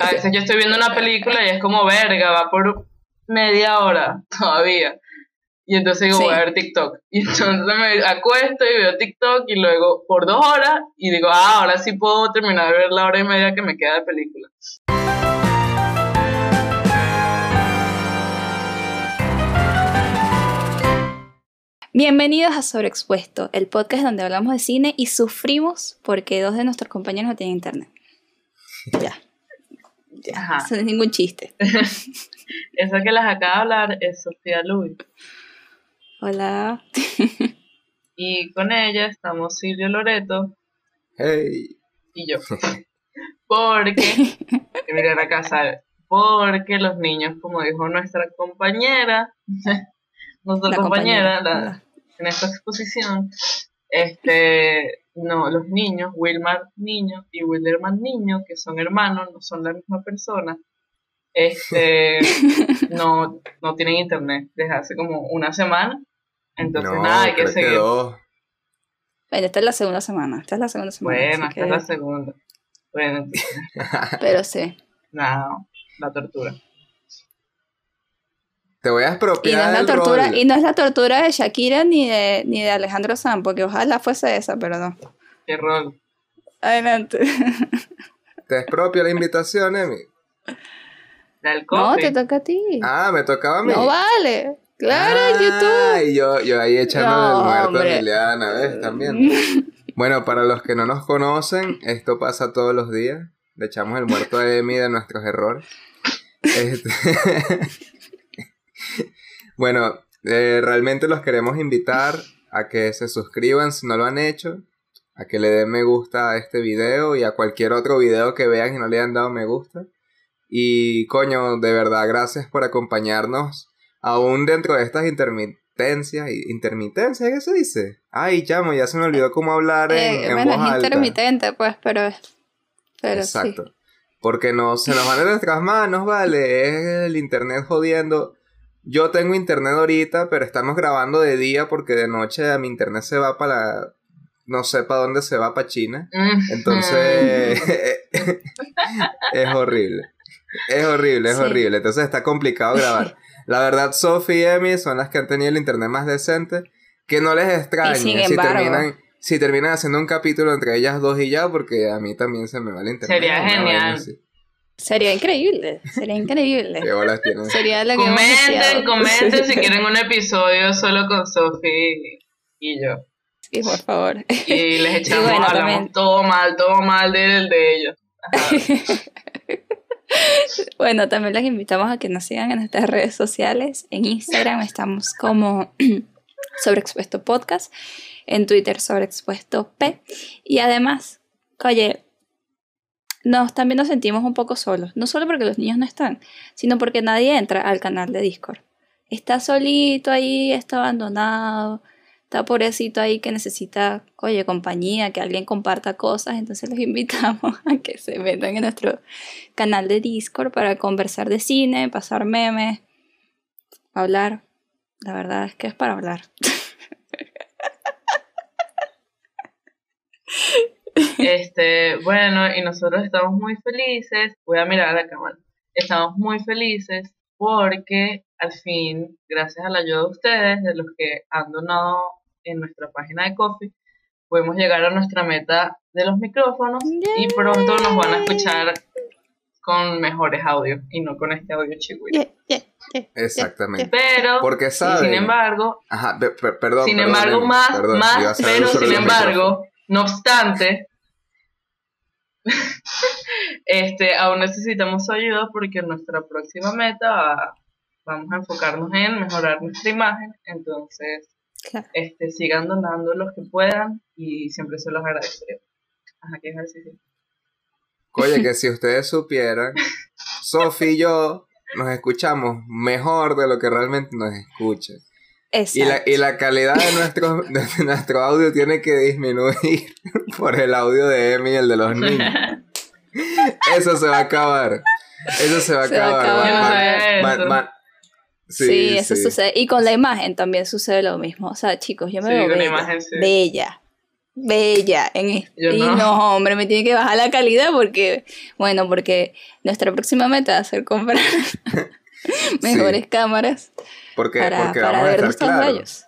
A veces yo estoy viendo una película y es como verga, va por media hora todavía. Y entonces digo, voy a ver TikTok. Y entonces me acuesto y veo TikTok y luego por dos horas y digo, ah, ahora sí puedo terminar de ver la hora y media que me queda de película. Bienvenidos a Sobreexpuesto, el podcast donde hablamos de cine y sufrimos porque dos de nuestros compañeros no tienen internet. Ya. Eso no es ningún chiste. Esa que las acaba de hablar es Sofía Luis. Hola. y con ella estamos Silvio Loreto. Hey. Y yo. Porque, miren acá, ¿sabe? Porque los niños, como dijo nuestra compañera, nuestra compañera, en esta exposición, este, no, los niños, Wilmar niño y Wilderman niño, que son hermanos, no son la misma persona, este, no, no tienen internet desde hace como una semana. Entonces, nada, hay que seguir. esta es la segunda semana. Esta es la segunda semana. Bueno, esta es la segunda. Bueno, pero sí. Nada, la tortura. Te voy a expropiar. Y no es la tortura, y no es la tortura de Shakira ni de, ni de Alejandro Sanz, porque ojalá fuese esa, pero no. Qué rol. Adelante. Te expropio la invitación, Emi. No, te toca a ti. Ah, me tocaba a mí. No vale. Claro, en YouTube. Y yo, yo ahí echando el muerto a Emiliana, ¿ves? También. bueno, para los que no nos conocen, esto pasa todos los días. Le echamos el muerto a Emi de nuestros errores. Este bueno, eh, realmente los queremos invitar a que se suscriban si no lo han hecho, a que le den me gusta a este video y a cualquier otro video que vean y no le hayan dado me gusta. Y coño, de verdad, gracias por acompañarnos aún dentro de estas intermitencias. ¿Intermitencia? ¿Qué se dice? Ay, llamo, ya se me olvidó cómo hablar en, eh, bueno, es intermitente, pues, pero... pero Exacto. Porque no, se nos van de nuestras manos, vale. Es el internet jodiendo. Yo tengo internet ahorita, pero estamos grabando de día porque de noche mi internet se va para no sé para dónde se va para China. Entonces es horrible. Es horrible, es horrible. Entonces está complicado grabar. La verdad, Sophie y Emi son las que han tenido el internet más decente. Que no les extrañe si terminan, si terminan haciendo un capítulo entre ellas dos y ya, porque a mí también se me va el internet. Sería genial. Sería increíble, sería increíble. Sería lo que comenten, comenten si quieren un episodio solo con Sophie y yo. Sí, por favor. Y les echamos, hablamos todo mal, todo mal del de ellos. bueno, también les invitamos a que nos sigan en nuestras redes sociales. En Instagram estamos como Sobreexpuesto Podcast, en Twitter Sobreexpuesto P. Y además, oye, nos, también nos sentimos un poco solos. No solo porque los niños no están, sino porque nadie entra al canal de Discord. Está solito ahí, está abandonado, está pobrecito ahí que necesita, oye, compañía, que alguien comparta cosas. Entonces los invitamos a que se metan en nuestro canal de Discord para conversar de cine, pasar memes, hablar. La verdad es que es para hablar. Este, bueno, y nosotros estamos muy felices. Voy a mirar a la cámara. Estamos muy felices porque al fin, gracias a la ayuda de ustedes, de los que han donado en nuestra página de Coffee, podemos llegar a nuestra meta de los micrófonos y pronto nos van a escuchar con mejores audios y no con este audio chihuahua. Exactamente. Pero, porque saben, sin embargo, Ajá, perdón, sin embargo, más, más, pero sin embargo, no obstante, este, aún necesitamos su ayuda porque nuestra próxima meta vamos a enfocarnos en mejorar nuestra imagen. Entonces, este, sigan donando los que puedan y siempre se los agradeceré. Ajá, ¿qué ejercicio? Oye, que si ustedes supieran, Sofi y yo nos escuchamos mejor de lo que realmente nos escuchan. Y la, y la, calidad de nuestro, de nuestro audio tiene que disminuir por el audio de Emi y el de los niños. Eso se va a acabar. Eso se va a acabar. sí, eso sucede. Y con la imagen también sucede lo mismo. O sea, chicos, yo me veo bella, bella. bella en esto. Y no. hombre, me tiene que bajar la calidad porque, bueno, porque nuestra próxima meta va a ser comprar mejores cámaras porque, para, para ver nuestros rayos.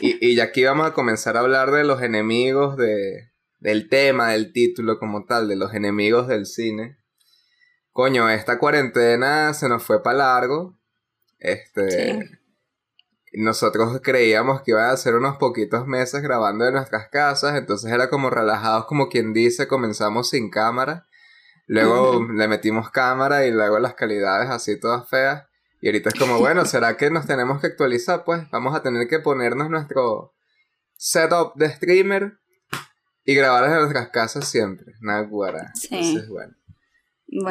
Y, y aquí vamos a comenzar a hablar de los enemigos de, del tema, del título como tal, de los enemigos del cine. Coño, esta cuarentena se nos fue para largo. Este. Nosotros creíamos que iba a ser unos poquitos meses grabando en nuestras casas, entonces era como relajados, como quien dice, comenzamos sin cámara. Luego le metimos cámara y luego las calidades así todas feas. Y ahorita es como, bueno, ¿será que nos tenemos que actualizar? Pues vamos a tener que ponernos nuestro setup de streamer y grabar en nuestras casas siempre. Nada guara. Sí. Entonces, bueno.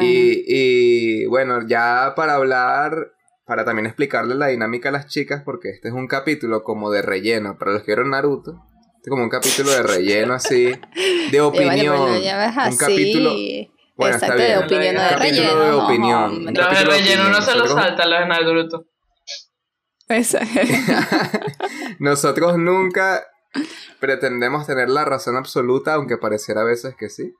Y, y bueno, ya para hablar, para también explicarle la dinámica a las chicas, porque este es un capítulo como de relleno. Para los que vieron Naruto, este es como un capítulo de relleno así, de opinión. un capítulo. Bueno, Exacto, de opinión, no de relleno. de opinión. Los de relleno no se los salta, los de Naruto. Exacto. Nosotros nunca pretendemos tener la razón absoluta, aunque pareciera a veces que sí.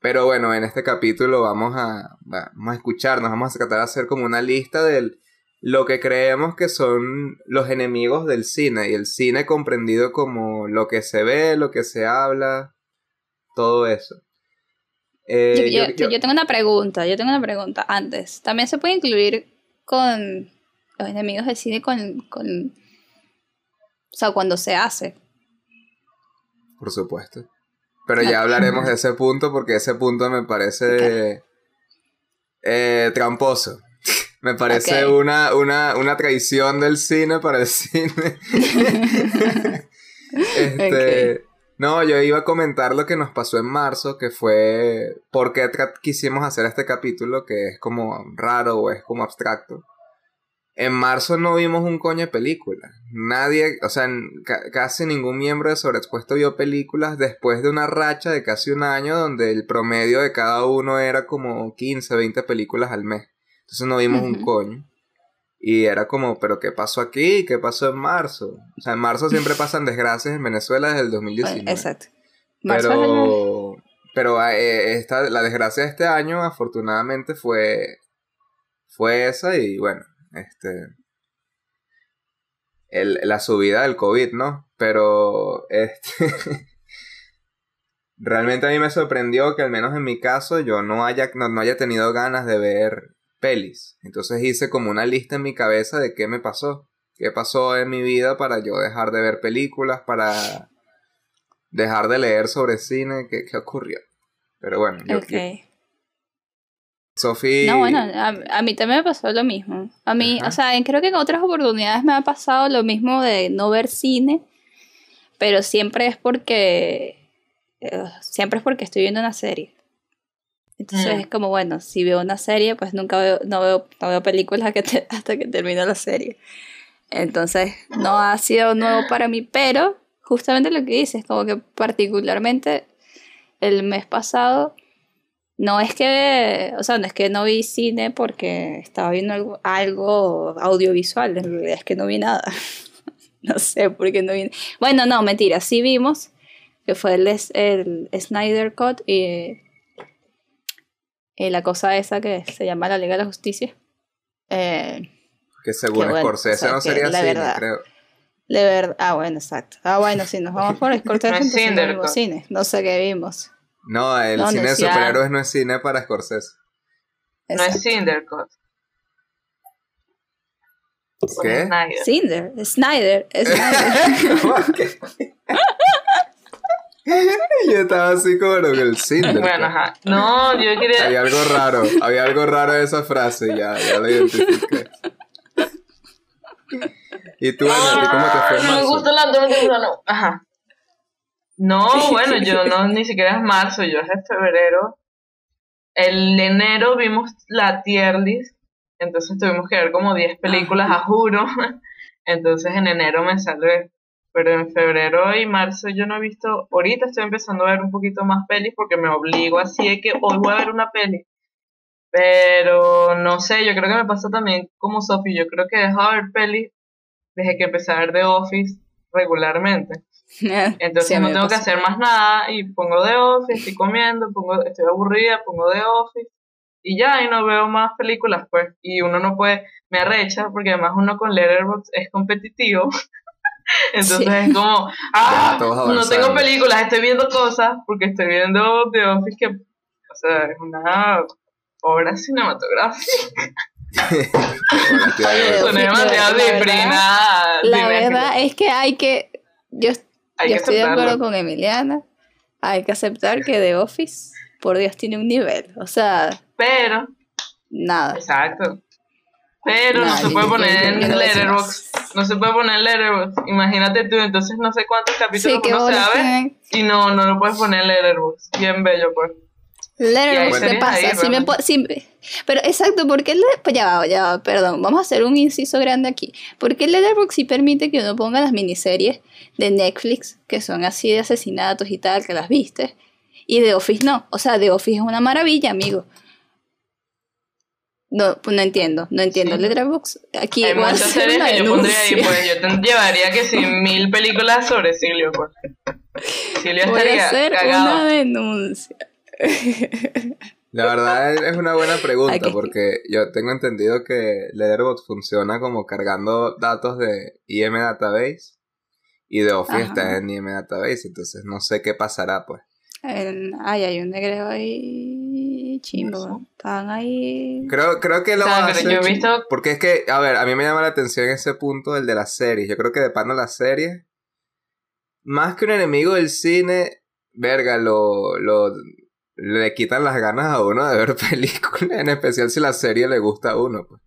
Pero bueno, en este capítulo vamos a, vamos a escucharnos, vamos a tratar de hacer como una lista de lo que creemos que son los enemigos del cine. Y el cine comprendido como lo que se ve, lo que se habla, todo eso. Eh, yo, tengo una pregunta, yo tengo una pregunta antes. ¿También se puede incluir con los enemigos del cine con, con o sea, cuando se hace? Por supuesto. Pero ya hablaremos de ese punto porque ese punto me parece eh, tramposo. Me parece una, una, una traición del cine para el cine. este, No, yo iba a comentar lo que nos pasó en marzo, que fue por qué quisimos hacer este capítulo, que es como raro o es como abstracto. En marzo no vimos un coño de película. Nadie, o sea, casi ningún miembro de Sobreexpuesto vio películas después de una racha de casi un año donde el promedio de cada uno era como 15, 20 películas al mes. Entonces no vimos un coño. Y era como, ¿pero qué pasó aquí? ¿Qué pasó en marzo? O sea, en marzo siempre pasan desgracias en Venezuela desde el 2019. Exacto. pero, pero eh, esta, la desgracia de este año, afortunadamente, fue, fue esa y bueno este, el, la subida del COVID, ¿no? Pero este, realmente a mí me sorprendió que al menos en mi caso yo no haya, no, haya tenido ganas de ver pelis. Entonces hice como una lista en mi cabeza de qué me pasó. ¿Qué pasó en mi vida para yo dejar de ver películas, para dejar de leer sobre cine? ¿Qué, qué ocurrió? Pero bueno, yo, Sofía. No, bueno, a, mí también me pasó lo mismo. A mí, o sea, creo que en otras oportunidades me ha pasado lo mismo de no ver cine, pero siempre es porque. Eh, siempre es porque estoy viendo una serie. Entonces mm. es como, bueno, si veo una serie, pues nunca veo, no veo, no veo películas hasta que termine la serie. Entonces no ha sido nuevo para mí, pero justamente lo que dices, como que particularmente el mes pasado no es que, o sea, no es que no vi cine porque estaba viendo algo, audiovisual, en realidad es que no vi nada. no sé por qué no vi. Bueno, no, mentira, sí vimos, que fue el, el Snyder Cut y, la cosa esa que se llama la Liga de la Justicia. Eh, que según Scorsese no sería cine, creo. De verdad, ah, bueno, exacto. Ah, bueno, si nos vamos por Scorsese, no, cine, no sé qué vimos. No, el cine de superhéroes no es cine para Scorsese. No es Cindercut. ¿Qué? Cinder, Snyder, Snyder. yo estaba así como el Cinder. Bueno, ajá. No, yo quería. Había algo raro, había algo raro en esa frase, ya, ya lo identifiqué. ¿Y tú, Ana, cómo te fue? Me gusta la no. Ajá. No, bueno, yo no, ni siquiera es marzo, yo es febrero. El enero vimos la tier list, entonces tuvimos que ver como 10 películas, a juro. Entonces en enero me sale, pero en febrero y marzo yo no he visto, ahorita estoy empezando a ver un poquito más pelis porque me obligo así de que hoy voy a ver una peli. Pero no sé, yo creo que me pasa también como Sophie, yo creo que he dejado de ver pelis desde que empecé a ver The Office regularmente. Entonces no tengo que hacer más nada y pongo The Office, estoy comiendo, pongo, estoy aburrida, pongo The Office y ya, y no veo más películas, pues. Y uno no puede, me arrecha, porque además uno con Letterboxd es competitivo. Entonces es como, ah, no tengo películas, estoy viendo cosas, porque estoy viendo The Office, que, o sea, es una obra cinematográfica. Son demasiado La, la verdad es que hay que, yo, yo estoy de acuerdo con Emiliana, hay que aceptar que The Office, por Dios, tiene un nivel, o sea... Pero... Nada. Exacto. Pero no se puede poner en Letterboxd. No se puede poner en Letterboxd. Imagínate tú, entonces no sé cuántos capítulos sí, uno sabe y no, no lo puedes poner en Letterboxd. Bien bello, pues. Letterboxd, ¿qué pasa? Si me si, pero exacto, porque pues ya va, ya va, perdón, vamos a hacer un inciso grande aquí. Porque el Letterboxd sí permite que uno ponga las miniseries de Netflix, que son así de asesinatos y tal, que las viste, y de Office no. O sea, The Office es una maravilla, amigo. No, pues no entiendo, no entiendo. Sí. Letterboxd, aquí Hay muchas series que yo pondría ahí, pues yo te llevaría que si mil películas sobre Silvio, pues. Silvio Voy estaría a hacer cagado. una denuncia. La verdad es una buena pregunta porque yo tengo entendido que Letterboxd funciona como cargando datos de IM Database y de Office Ajá. está en IM Database, entonces no sé qué pasará pues. El, ay, hay un negro ahí chimbo. Están ahí. Creo, creo que lo va a hacer. Visto... Porque es que, a ver, a mí me llama la atención ese punto, el de las series. Yo creo que de pana las series. Más que un enemigo del cine, verga, lo, lo, le quitan las ganas a uno de ver películas, en especial si la serie le gusta a uno. Pues.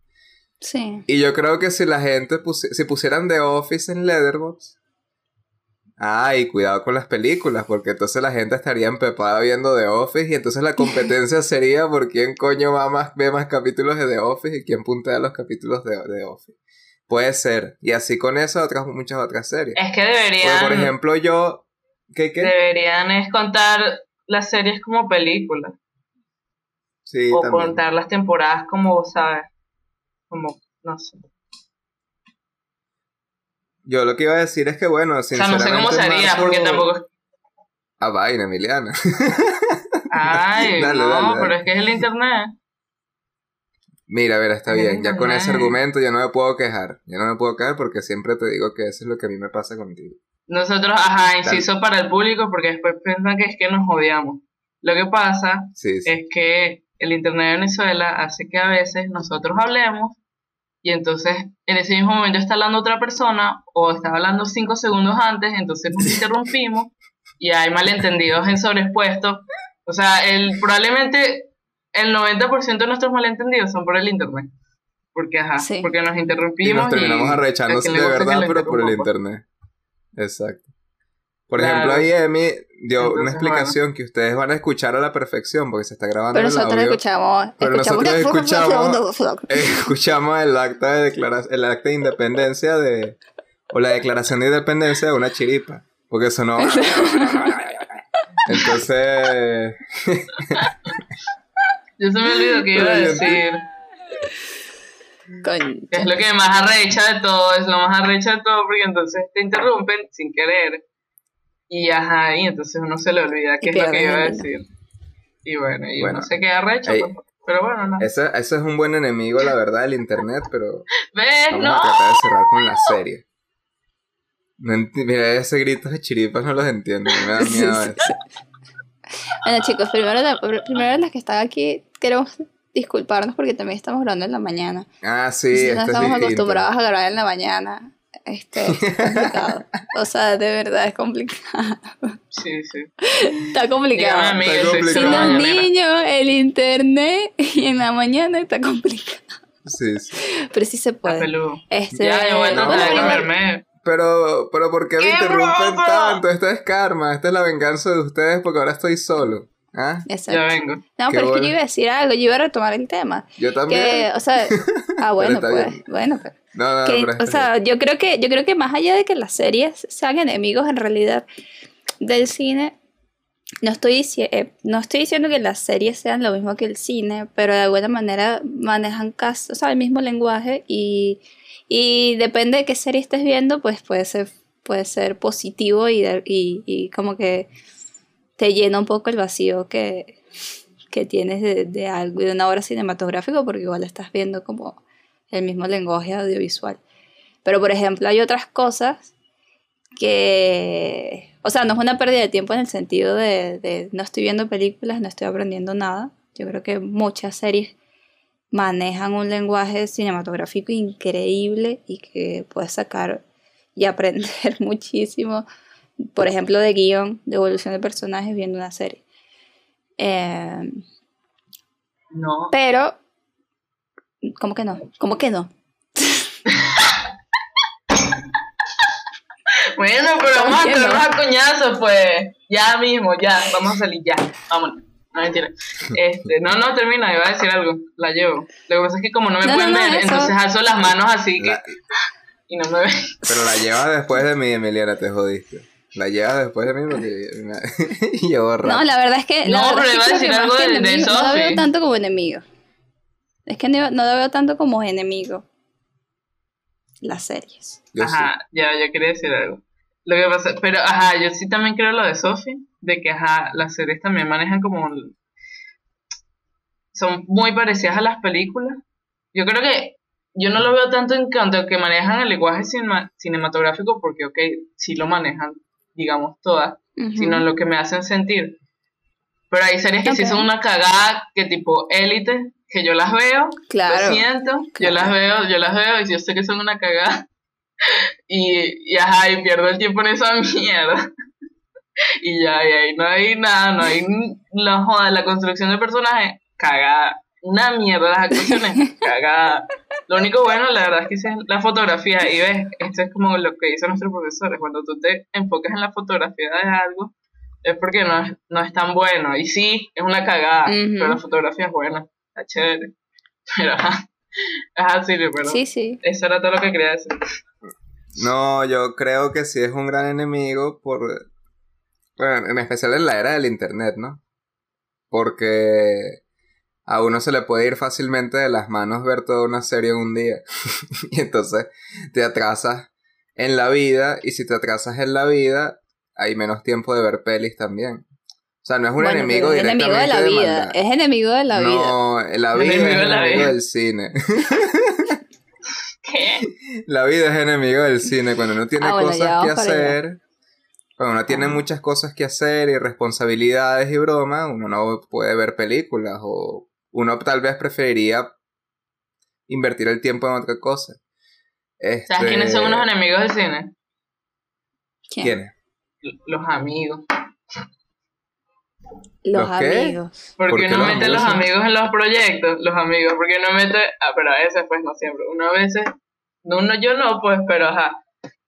Sí. Y yo creo que si la gente pusi si pusieran The Office en Letterboxd, Ay, cuidado con las películas, porque entonces la gente estaría empepada viendo The Office y entonces la competencia sería por quién coño va más, ve más capítulos de The Office y quién puntea los capítulos de The Office. Puede ser. Y así con eso otras muchas otras series. Es que deberían... por ejemplo, yo... ¿Qué, qué? Deberían es contar las series como películas. Sí, o también. contar las temporadas como, ¿sabes? Como, no sé. Yo lo que iba a decir es que, bueno, O sea, no sé cómo sería, marzo... porque tampoco... Ah, vaina, Emiliana. Ay, dale, no, dale, dale. pero es que es el internet. Mira, a ver, está es bien. Ya con ese argumento ya no me puedo quejar. Ya no me puedo quejar porque siempre te digo que eso es lo que a mí me pasa contigo. Nosotros, ajá, inciso para el público porque después piensan que es que nos odiamos. Lo que pasa sí, sí. es que el internet de Venezuela hace que a veces nosotros hablemos y entonces en ese mismo momento está hablando otra persona o está hablando cinco segundos antes, entonces nos interrumpimos y hay malentendidos en sobreexpuesto. O sea, el, probablemente el 90% de nuestros malentendidos son por el internet. Porque, ajá, sí. porque nos interrumpimos. Y nos terminamos arrechando de verdad, pero por el internet. Exacto. Por claro. ejemplo, ahí Emi dio Entonces, una explicación bueno. que ustedes van a escuchar a la perfección porque se está grabando pero el nosotros audio. Escuchamos, pero escuchamos nosotros escuchamos, escuchamos el acta de declaración, el acta de independencia de o la declaración de independencia de una chiripa, porque eso no Entonces Yo se me olvidó que iba a decir. Concha. Es lo que más arrecha de todo, es lo más arrecha de todo, porque entonces te interrumpen sin querer. Y ajá, y entonces uno se le olvida qué es lo que iba a decir. Y bueno, y bueno, uno se queda arrecho, pues, pero bueno, no. Ese, ese, es un buen enemigo, la verdad, del internet, pero. ¿Ves? Vamos no. a tratar de cerrar con la serie. No mira, ese grito de chiripas no los entiendo, me da miedo sí, sí. Bueno, chicos, primero, primero las que están aquí, queremos disculparnos porque también estamos grabando en la mañana. Ah, sí. no estamos acostumbrados a grabar en la mañana. Este, es complicado. o sea, de verdad es complicado. Sí, sí. Está complicado. Está complicado. Sin los niños, el internet y en la mañana está complicado. Sí, sí. Pero sí se puede. Este, ya, a tratar de comerme. Pero, pero ¿por qué me interrumpen broma? tanto? Esto es karma, esta es la venganza de ustedes porque ahora estoy solo. ¿Ah? Exacto. Ya vengo. No, Qué pero bueno. es que yo iba a decir algo, yo iba a retomar el tema. Yo también. Que, o sea, ah, bueno, pues, está bien. bueno, pero, No, no, que, pero o sea, yo creo que, yo creo que más allá de que las series sean enemigos en realidad del cine, no estoy, eh, no estoy diciendo que las series sean lo mismo que el cine, pero de alguna manera manejan casi, o sea, el mismo lenguaje y, y depende de qué serie estés viendo, pues puede ser puede ser positivo y, y, y como que te llena un poco el vacío que, que tienes de, de algo, de una obra cinematográfica, porque igual estás viendo como el mismo lenguaje audiovisual. Pero, por ejemplo, hay otras cosas que, o sea, no es una pérdida de tiempo en el sentido de, de no estoy viendo películas, no estoy aprendiendo nada. Yo creo que muchas series manejan un lenguaje cinematográfico increíble y que puedes sacar y aprender muchísimo, por ejemplo, de guion, de evolución de personajes viendo una serie. Eh, No. pero, ¿cómo que no? ¿Cómo que no? Bueno, pero ¿Cómo vamos a que tirarnos no? a coñazos, pues. Ya mismo, ya. Vamos a salir, ya. Vámonos. No, mentira. Este, no, no, termina, iba a decir algo. La llevo. Lo que pasa es que como no me No, pueden no, ver, eso. entonces alzo las manos así que. La- Y no me ven. pero la llevas después de mí, Emiliana, te jodiste. La llevas después de mí porque me- llevo rato. No, la verdad es que. la No, pero iba a decir algo que de- de enemigo, No lo veo tanto como enemigo. Es que no, no lo veo tanto como enemigo. Las series. Yo sí. Ajá, ya, yo quería decir algo. Lo que pasa, pero ajá, yo sí también creo lo de Sophie, de que ajá, las series también manejan como son muy parecidas a las películas. Yo creo que yo no lo veo tanto en cuanto a que manejan el lenguaje cinema- cinematográfico, porque ok, sí lo manejan, digamos, todas, Ujú. sino en lo que me hacen sentir. Pero hay series que sí Ok. son una cagada, que tipo élite, que yo las veo, Claro. lo siento, yo las veo, yo las veo y yo sé que son una cagada. Y, y ajá, y pierdo el tiempo en esa mierda. Y ya, y ahí no hay nada, no hay la joda, la construcción de personajes, cagada. Una mierda las actuaciones, cagada. Lo único bueno, la verdad, es que es la fotografía. Y ves, esto es como lo que dicen nuestros profesores. Cuando tú te enfocas en la fotografía de algo, es porque no es, no es tan bueno. Y sí, es una cagada, pero la fotografía es buena, está chévere. Pero ajá, ajá, sí, pero Sí, sí. eso era todo lo que quería decir. No, yo creo que sí es un gran enemigo por... Bueno, en especial en la era del internet, ¿no? Porque a uno se le puede ir fácilmente de las manos ver toda una serie en un día. y entonces te atrasas en la vida y si te atrasas en la vida hay menos tiempo de ver pelis también. O sea, no es un Bueno, enemigo es enemigo de directamente la de vida. maldad. Es enemigo de la vida. No, la vida Enemigo es de la enemigo vida. del cine. ¿Qué? La vida es enemigo del cine. Cuando uno tiene Ah, bueno, cosas que allá. hacer, cuando uno tiene Ah. muchas cosas que hacer y responsabilidades y bromas, uno no puede ver películas o uno tal vez preferiría invertir el tiempo en otra cosa. Este... ¿Sabes quiénes son unos enemigos del cine? ¿Quién? ¿Quiénes? Los amigos. Los ¿Los qué? Porque ¿Por qué uno los mete amigos los amigos en los proyectos, los amigos, porque uno mete, ah, pero a veces pues no siempre, uno a veces, no, uno yo no pues, pero ajá,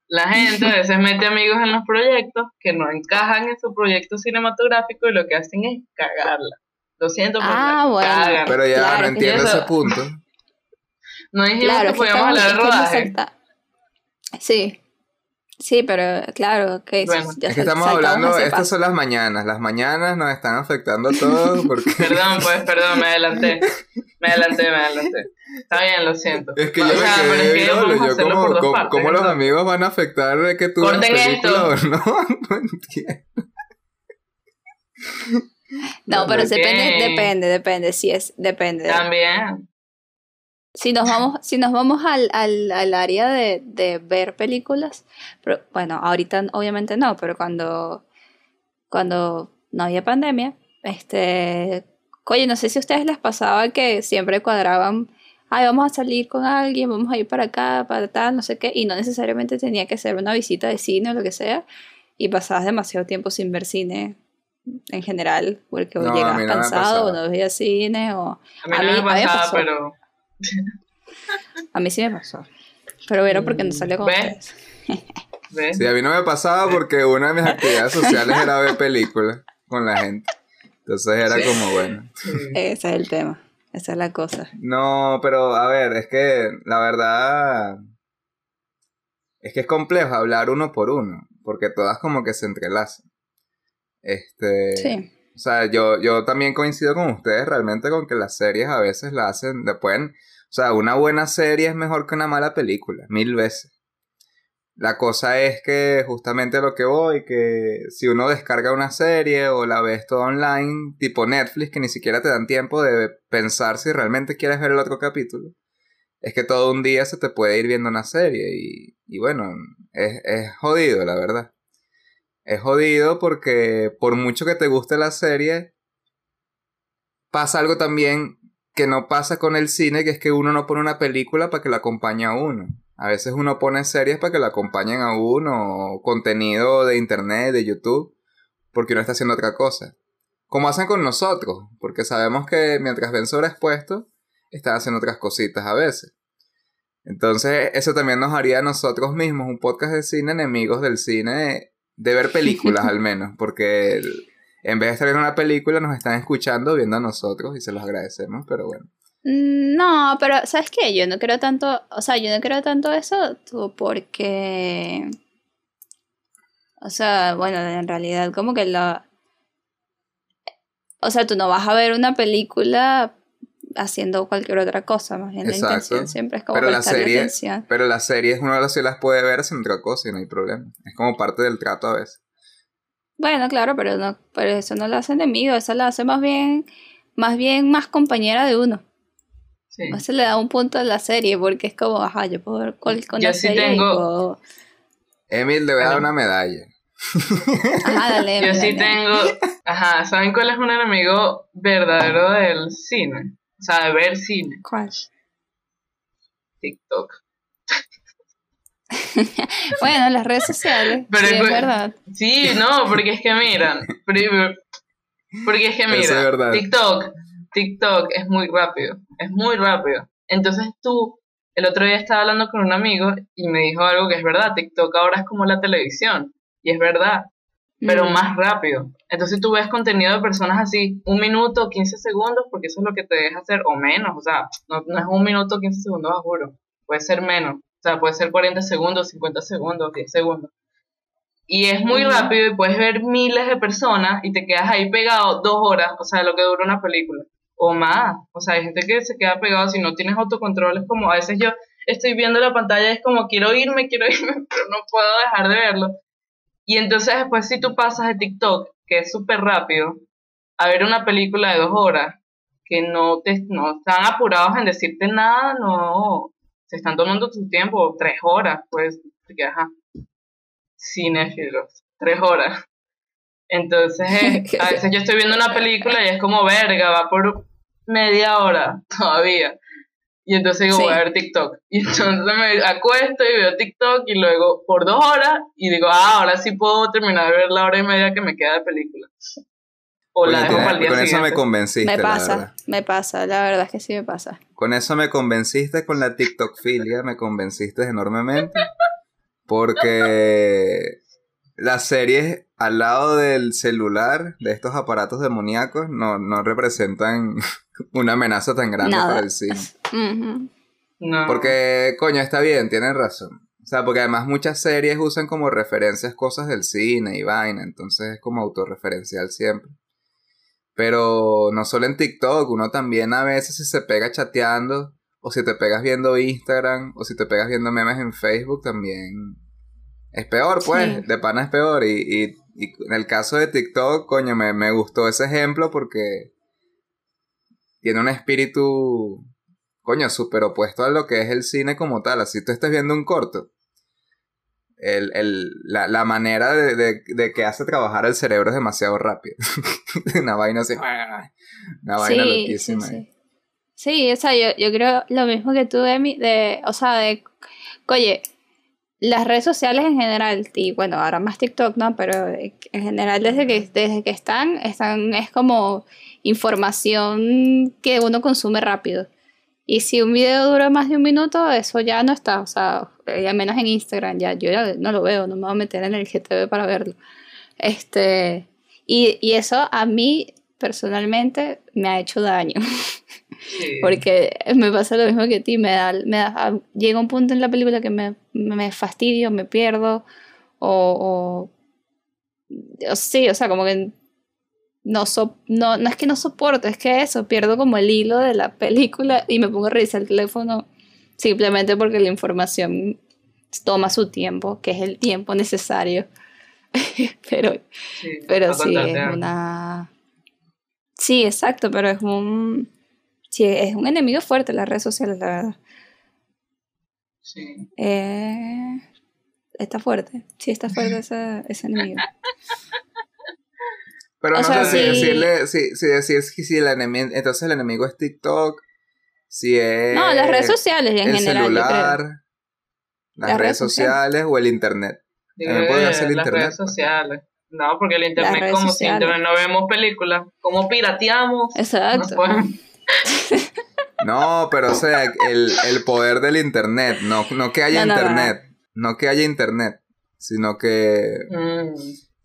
la gente a veces mete amigos en los proyectos que no encajan en su proyecto cinematográfico y lo que hacen es cagarla. Lo siento, pero Ah, la bueno. cagan. Pero ya Claro, no entiendo ese punto. No dijimos Claro, que es que podíamos hablar nos rodaje. Sí. Sí, pero claro, que Bueno. ya Es que estamos hablando, estas son las mañanas. Las mañanas nos están afectando a todos porque... Perdón, pues, perdón, me adelanté. Me adelanté, me adelanté. Está bien, lo siento. Es que O yo me sea, pero es quedé que a yo hacerlo como, por dos como, partes, cómo los amigos van a afectar de que tú Corten esto. no, no entiendo. No, pero Ok. depende, depende, depende, sí es, depende. También. Si nos vamos, si nos vamos al, al, al área de, de ver películas, pero, bueno, ahorita obviamente no, pero cuando, cuando no había pandemia, este, oye, no sé si a ustedes les pasaba que siempre cuadraban, ay, vamos a salir con alguien, vamos a ir para acá, para tal, no sé qué, y no necesariamente tenía que ser una visita de cine o lo que sea, y pasabas demasiado tiempo sin ver cine en general, porque No, llegabas no cansado o no veías cine o... A mí A no mí- mí me pasaba, pasó. pero. A mí sí me pasó. Pero era porque no salía con ¿Ves? Sí, a mí no me pasaba porque una de mis actividades sociales era ver películas con la gente. Entonces era Sí. como bueno. Ese es el tema. Esa es la cosa. No, pero a ver, es que la verdad es que es complejo hablar uno por uno, porque todas como que se entrelazan. Este, Sí. O sea, yo, yo también coincido con ustedes realmente con que las series a veces la hacen, le pueden, o sea, una buena serie es mejor que una mala película, mil veces. La cosa es que justamente lo que voy, que si uno descarga una serie o la ves todo online, tipo Netflix, que ni siquiera te dan tiempo de pensar si realmente quieres ver el otro capítulo, es que todo un día se te puede ir viendo una serie y, y bueno, es, es jodido, la verdad. Es jodido porque por mucho que te guste la serie, pasa algo también que no pasa con el cine, que es que uno no pone una película para que la acompañe a uno. A veces uno pone series para que la acompañen a uno, contenido de internet, de YouTube, porque uno está haciendo otra cosa. Como hacen con nosotros, porque sabemos que mientras ven sobreexpuesto, están haciendo otras cositas a veces. Entonces, eso también nos haría a nosotros mismos un podcast de cine, enemigos del cine, de ver películas al menos, porque en vez de estar viendo una película, nos están escuchando, viendo a nosotros y se los agradecemos, pero bueno. Mm, no, pero ¿sabes qué? Yo no creo tanto, o sea, yo no creo tanto eso porque... O sea, bueno, en realidad como que la... O sea, tú no vas a ver una película haciendo cualquier otra cosa, más bien la intención siempre es como pero la serie, atención. Pero las series uno sí las puede ver haciendo otra cosa y no hay problema. Es como parte del trato a veces. Bueno, claro, pero no, pero eso no la hace enemigo, eso la hace más bien, más bien más compañera de uno. Eso le da un punto a la serie, porque es como, ajá, yo puedo ver con la serie tengo... Emil, le voy a dar una medalla. Ajá, dale. Yo sí tengo, ajá, ¿saben cuál es un enemigo verdadero del cine? O sea, de ver cine. ¿Cuál? TikTok. bueno, las redes sociales. Pero sí, es verdad. Sí, no, porque es que miran. Porque es que mira, TikTok TikTok es muy rápido, es muy rápido. Entonces tú, el otro día estaba hablando con un amigo y me dijo algo que es verdad, TikTok ahora es como la televisión, y es verdad, pero mm. más rápido. Entonces tú ves contenido de personas así, un minuto, 15 segundos, porque eso es lo que te deja hacer, o menos, o sea, no, es un minuto, 15 segundos, juro, puede ser menos, o sea, puede ser 40 segundos, 50 segundos, 10 segundos. Y es muy rápido y puedes ver miles de personas y te quedas ahí pegado dos horas, o sea, lo que dura una película o más. O sea, hay gente que se queda pegado si no tienes autocontrol. Es como a veces yo estoy viendo la pantalla es como quiero irme, quiero irme, pero no puedo dejar de verlo. Y entonces después si tú pasas de TikTok, que es súper rápido, a ver una película de dos horas, que no, te, no están apurados en decirte nada, no, se están tomando tu tiempo, tres horas, pues, porque ajá, cinéfilos, tres horas. Entonces, a veces yo estoy viendo una película y es como, verga, va por media hora todavía. Y entonces digo, voy a ver TikTok. Y entonces me acuesto y veo TikTok y luego por dos horas y digo, ah, ahora sí puedo terminar de ver la hora y media que me queda de película. O la dejo para el día Con eso me convenciste. Me pasa, me pasa, la verdad es que sí me pasa. Con eso me convenciste con la TikTok filia, me convenciste enormemente. Porque las series al lado del celular, de estos aparatos demoníacos, no, no representan una amenaza tan grande para el cine. no. Porque, coño, está bien, tienen razón. O sea, porque además muchas series usan como referencias cosas del cine y vaina, entonces es como autorreferencial siempre. Pero no solo en TikTok, uno también a veces si se pega chateando, o si te pegas viendo Instagram, o si te pegas viendo memes en Facebook, también es peor, pues, de pana es peor. Y, en el caso de TikTok, coño, me, gustó ese ejemplo porque tiene un espíritu, coño, súper opuesto a lo que es el cine como tal. Así tú estés viendo un corto. la, manera de, que hace trabajar el cerebro es demasiado rápido. una vaina así. Una vaina loquísima. Sí, sí. o sea, yo, yo creo lo mismo que tú, Emi, de, o sea, de, oye, las redes sociales en general, y bueno, ahora más TikTok, ¿no? Pero en general desde que, desde que están, están, es como información que uno consume rápido. Y si un video dura más de un minuto, eso ya no está, o sea, al menos en Instagram, ya yo ya no lo veo, no me voy a meter en el GTV para verlo. Este, y, y eso a mí personalmente me ha hecho daño. Porque me pasa lo mismo que a ti, me da, me da, ah, llega un punto en la película que me, me fastidio, me pierdo, o, o, sí, o sea, como que no, no, no es que no soporto, es que eso, pierdo como el hilo de la película y me pongo a revisar el teléfono simplemente porque la información toma su tiempo, que es el tiempo necesario. pero sí, pero sí, es una... Sí, exacto, pero es un... Sí, es un enemigo fuerte las redes sociales, la verdad. Sí. Eh, está fuerte, sí está fuerte ese, ese enemigo. Pero no sé si decirle, si, si decir si el enemigo, entonces el enemigo es TikTok, si es... No, las redes sociales en el general. Celular, Las, redes, sociales, o el internet. También pueden hacer el las redes sociales. No, porque el internet, como si internet no vemos películas, como pirateamos. Exacto. No, pero o sea, el, el, poder del internet, no, no que haya internet, no, que haya internet, sino que... Mm.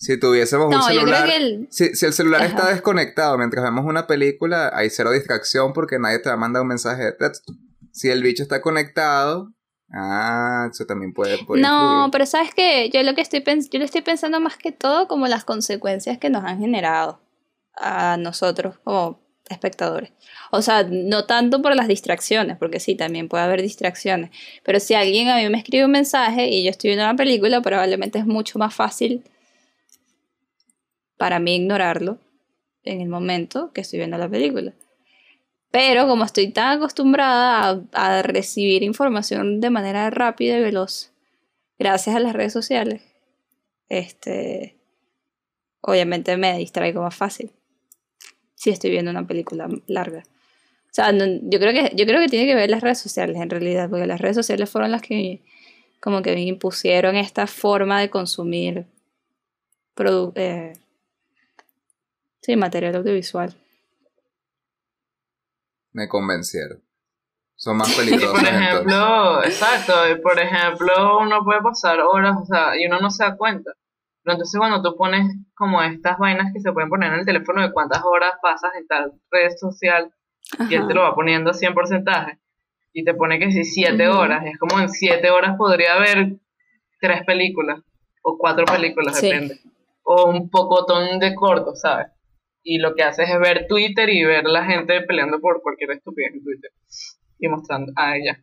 Si tuviésemos un celular. si, el celular está desconectado mientras vemos una película, hay cero distracción porque nadie te va a mandar un mensaje de texto. Si el bicho está conectado, ah, eso también puede. no, pero sabes que yo lo que estoy yo lo estoy pensando más que todo como las consecuencias que nos han generado a nosotros como espectadores. O sea, no tanto por las distracciones, porque sí, también puede haber distracciones. Pero si alguien a mí me escribe un mensaje y yo estoy viendo una película, probablemente es mucho más fácil para mí ignorarlo en el momento que estoy viendo la película. Pero como estoy tan acostumbrada a, recibir información de manera rápida y veloz, gracias a las redes sociales, este, obviamente me distraigo más fácil si estoy viendo una película larga. O sea, yo, creo que, yo creo que tiene que ver las redes sociales en realidad, porque las redes sociales fueron las que como que me impusieron esta forma de consumir eh, Sí, material audiovisual. Me convencieron. Son más peligrosos. por ejemplo, exacto, por ejemplo, uno puede pasar horas, o sea, y uno no se da cuenta. Pero entonces cuando tú pones como estas vainas que se pueden poner en el teléfono de cuántas horas pasas en tal red social, y él te lo va poniendo 100%, y te pone que si 7 horas, es como en 7 horas podría haber tres películas, o cuatro películas, depende. O un pocotón de corto, ¿sabes? Y lo que haces es ver Twitter y ver la gente peleando por cualquier estupidez en Twitter y mostrando a ella.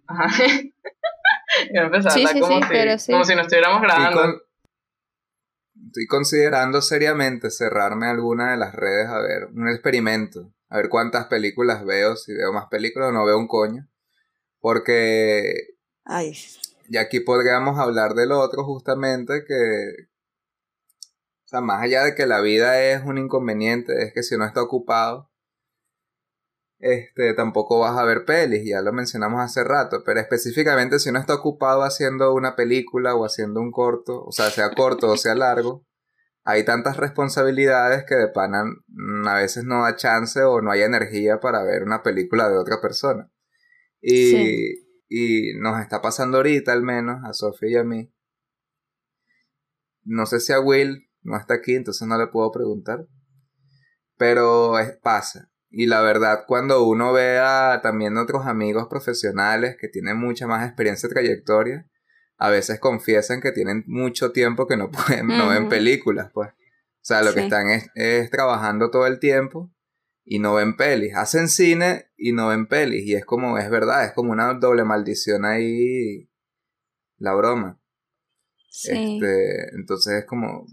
y empezar sí, como, si, como si no estuviéramos grabando. Estoy, considerando seriamente cerrarme alguna de las redes a ver un experimento, a ver cuántas películas veo, si veo más películas o no veo un coño. Porque Ay. y aquí podríamos hablar del otro justamente que, o sea, más allá de que la vida es un inconveniente, es que si no está ocupado, este, tampoco vas a ver pelis, ya lo mencionamos hace rato, pero específicamente si uno está ocupado haciendo una película o haciendo un corto, o sea, sea corto o sea largo, hay tantas responsabilidades que de pana a veces no da chance o no hay energía para ver una película de otra persona. Y, y nos está pasando ahorita al menos, a Sofía y a mí. No sé si a Will no está aquí, entonces no le puedo preguntar. Pero pasa. Y la verdad, cuando uno ve a también otros amigos profesionales que tienen mucha más experiencia y trayectoria, a veces confiesan que tienen mucho tiempo que no pueden, no ven películas, pues. O sea, lo que están es, trabajando todo el tiempo y no ven pelis. Hacen cine y no ven pelis. Y es como, es verdad, es como una doble maldición ahí. La broma. Este, entonces es como,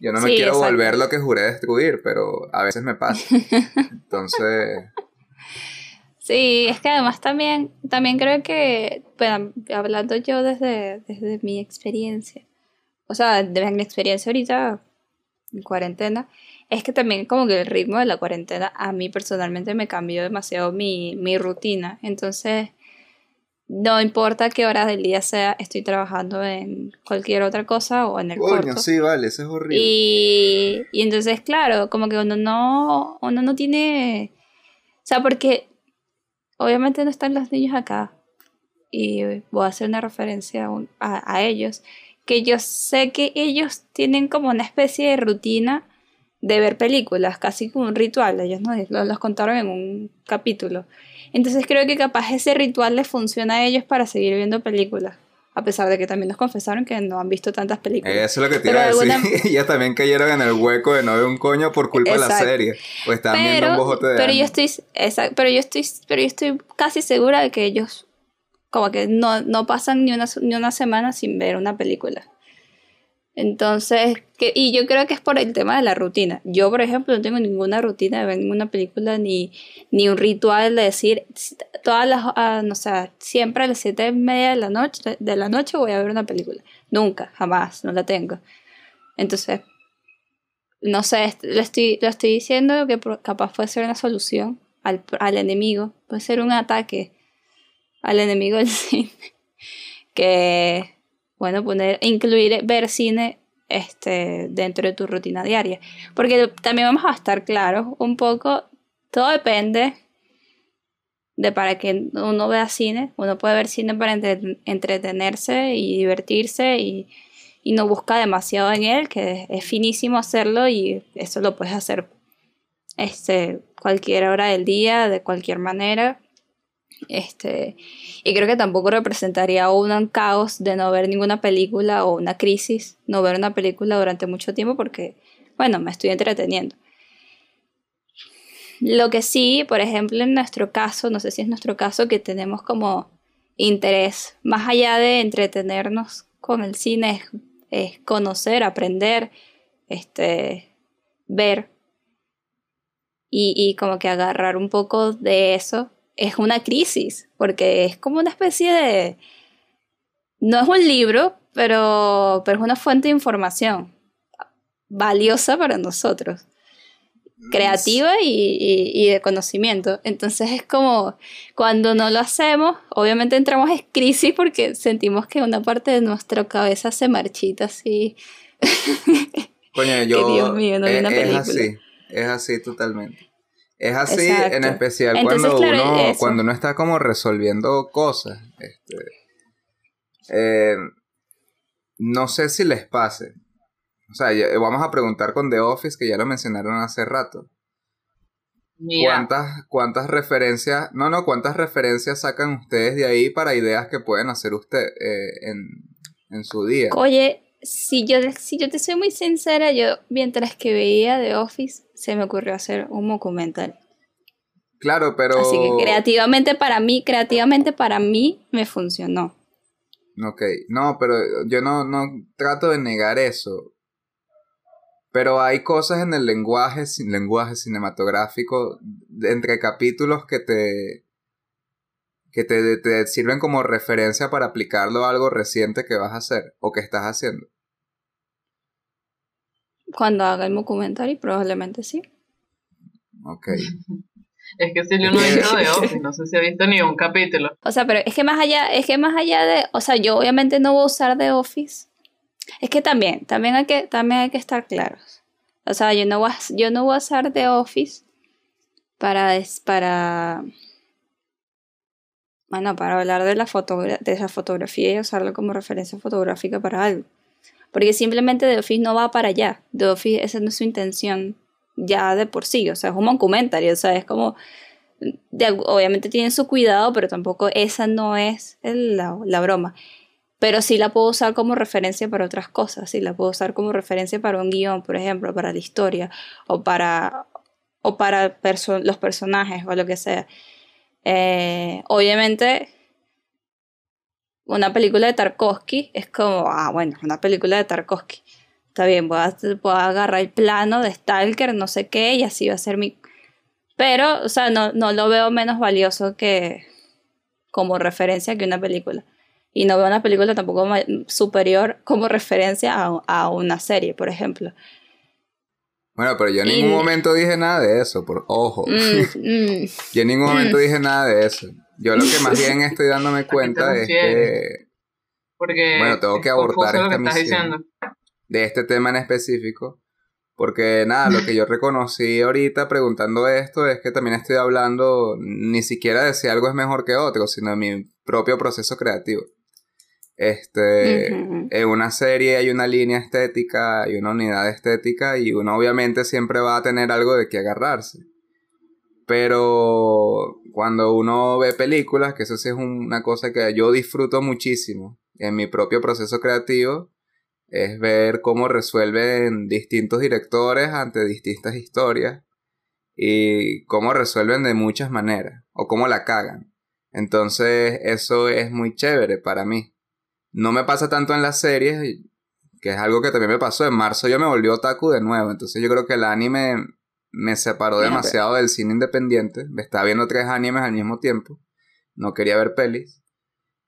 yo no me quiero volver lo que juré destruir, pero a veces me pasa. Entonces... Sí, es que además también, también creo que, bueno, hablando yo desde, desde mi experiencia, o sea, de mi experiencia ahorita en cuarentena, es que también como que el ritmo de la cuarentena a mí personalmente me cambió demasiado mi, mi rutina. Entonces, no importa qué hora del día sea, estoy trabajando en cualquier otra cosa o en el Coño, sí, vale, eso es horrible. Y, y entonces, claro, como que uno no, uno no tiene... O sea, porque obviamente no están los niños acá. Y voy a hacer una referencia a, a ellos. Que yo sé que ellos tienen como una especie de rutina de ver películas, casi como un ritual. Ellos nos los contaron en un capítulo entonces creo que capaz ese ritual les funciona a ellos para seguir viendo películas. A pesar de que también nos confesaron que no han visto tantas películas. Eso es lo que te iba a decir. Ellas también cayeron en el hueco de no ver un coño por culpa de la serie. O estaban viendo un bojote de pero yo estoy pero yo estoy Pero yo estoy casi segura de que ellos como que no, no pasan ni una, ni una semana sin ver una película. Entonces, y yo creo que es por el tema de la rutina. Yo, por ejemplo, no tengo ninguna rutina de ver ninguna película ni, ni un ritual de decir todas las, uh, no sé, siempre a las siete y media de la noche, de la noche voy a ver una película. Nunca, jamás, no la tengo. Entonces, no sé, lo estoy, lo estoy diciendo que capaz puede ser una solución al, al enemigo, puede ser un ataque al enemigo del cine. que bueno, poner, incluir ver cine este, dentro de tu rutina diaria. Porque también vamos a estar claros un poco, todo depende de para que uno vea cine. Uno puede ver cine para entretenerse y divertirse y, y, no busca demasiado en él, que es, finísimo hacerlo y eso lo puedes hacer este, cualquier hora del día, de cualquier manera. Este, y creo que tampoco representaría un caos de no ver ninguna película o una crisis, no ver una película durante mucho tiempo porque, bueno, me estoy entreteniendo. Lo que sí, por ejemplo, en nuestro caso, no sé si es nuestro caso, que tenemos como interés, más allá de entretenernos con el cine, es, conocer, aprender, este, ver y, y como que agarrar un poco de eso es una crisis, porque es como una especie de... No es un libro, pero, pero es una fuente de información valiosa para nosotros, creativa y, de conocimiento. Entonces es como cuando no lo hacemos, obviamente entramos en crisis porque sentimos que una parte de nuestra cabeza se marchita así. Coño, yo... Dios mío, no es, una película. Es así, es así totalmente. Es así en especial cuando, uno, cuando uno está como resolviendo cosas. Este, eh, no sé si les pase. O sea, vamos a preguntar con The Office, que ya lo mencionaron hace rato. ¿Cuántas, ¿Cuántas referencias, no, no, cuántas referencias sacan ustedes de ahí para ideas que pueden hacer usted eh, en, en, su día? Oye, si yo, si yo te soy muy sincera, yo mientras que veía The Office, se me ocurrió hacer un documental. Claro, pero... Así que creativamente para mí, creativamente para mí me funcionó. Ok, no, pero yo no, no trato de negar eso. Pero hay cosas en el lenguaje, lenguaje cinematográfico, entre capítulos que te, que te, te, sirven como referencia para aplicarlo a algo reciente que vas a hacer o que estás haciendo. Cuando haga el documental, probablemente sí. Ok. Es que si no ha visto de Office, no sé si ha visto ni un capítulo. O sea, pero es que más allá, es que más allá de, o sea, yo obviamente no voy a usar The Office. Es que también, también hay que, también hay que estar claros. O sea, yo no voy a, yo no voy a usar The Office para, para, bueno, para hablar de la, de esa fotografía y usarlo como referencia fotográfica para algo. Porque simplemente The Office no va para allá. The Office, esa no es su intención ya de por sí. O sea, es un documentario. O sea, es como. obviamente tienen su cuidado, pero tampoco esa no es la, la, broma. Pero sí la puedo usar como referencia para otras cosas. Sí la puedo usar como referencia para un guion, por ejemplo, para la historia o para, o para los personajes o lo que sea. Eh, obviamente una película de Tarkovsky es como, ah, bueno, una película de Tarkovsky. Está bien, voy a, agarrar el plano de Stalker, no sé qué, y así va a ser mi... Pero, o sea, no, no lo veo menos valioso que como referencia que una película. Y no veo una película tampoco superior como referencia a, a una serie, por ejemplo. Bueno, pero yo en ningún momento dije nada de eso, por ojo. Mm, mm. yo en ningún momento dije nada de eso. Yo lo que más bien estoy dándome cuenta es que. Porque bueno, tengo que abortar esta misión de este tema en específico. Porque nada, lo que yo reconocí ahorita preguntando esto es que también estoy hablando ni siquiera de si algo es mejor que otro, sino de mi propio proceso creativo. Este, en una serie hay una línea estética, hay una unidad estética y uno obviamente siempre va a tener algo de qué agarrarse. Pero cuando uno ve películas, que eso sí es una cosa que yo disfruto muchísimo en mi propio proceso creativo, es ver cómo resuelven distintos directores ante distintas historias y cómo resuelven de muchas maneras o cómo la cagan. Entonces, eso es muy chévere para mí. No me pasa tanto en las series, que es algo que también me pasó. En marzo yo me volví otaku de nuevo. Entonces, yo creo que el anime me separó demasiado del cine independiente. Me estaba viendo tres animes al mismo tiempo. No quería ver pelis.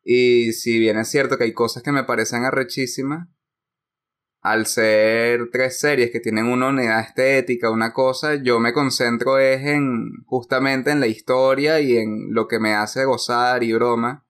Y si bien es cierto que hay cosas que me parecen arrechísimas, al ser tres series que tienen una unidad estética, una cosa, yo me concentro es en justamente en la historia y en lo que me hace gozar y broma.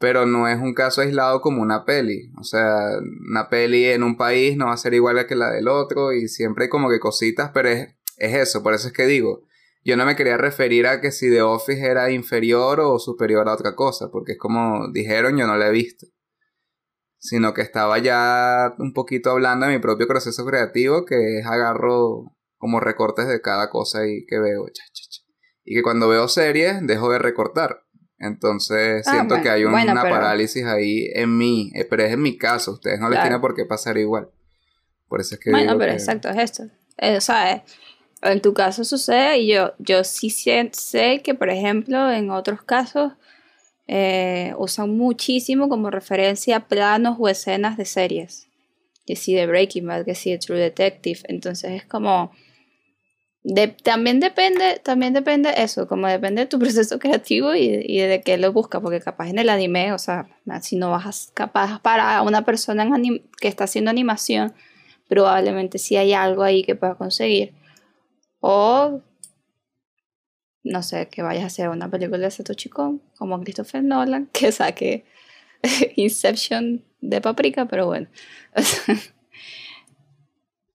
Pero no es un caso aislado como una peli. O sea, una peli en un país no va a ser igual que la del otro y siempre hay como que cositas, pero es, es eso, por eso es que digo, yo no me quería referir a que si The Office era inferior o superior a otra cosa, porque es como dijeron, yo no la he visto. Sino que estaba ya un poquito hablando de mi propio proceso creativo, que es agarro como recortes de cada cosa y que veo. Y que cuando veo series, dejo de recortar. Entonces ah, siento que hay una parálisis ahí en mí, eh, pero es en mi caso, ustedes no les tiene por qué pasar igual. Por eso es que... Bueno, pero exacto, es esto. Eh, o sea, en tu caso sucede y yo, yo sí sé, que, por ejemplo, en otros casos eh, usan muchísimo como referencia planos o escenas de series. Que sí de Breaking Bad, que sí de True Detective. Entonces es como... también depende, también depende eso, como depende de tu proceso creativo y, de qué lo buscas, porque capaz en el anime, o sea, si no vas capaz para una persona que está haciendo animación, probablemente sí hay algo ahí que pueda conseguir. O, no sé, que vayas a hacer una película de Satoshi Kon, como Christopher Nolan, que saque Inception de Paprika, pero bueno.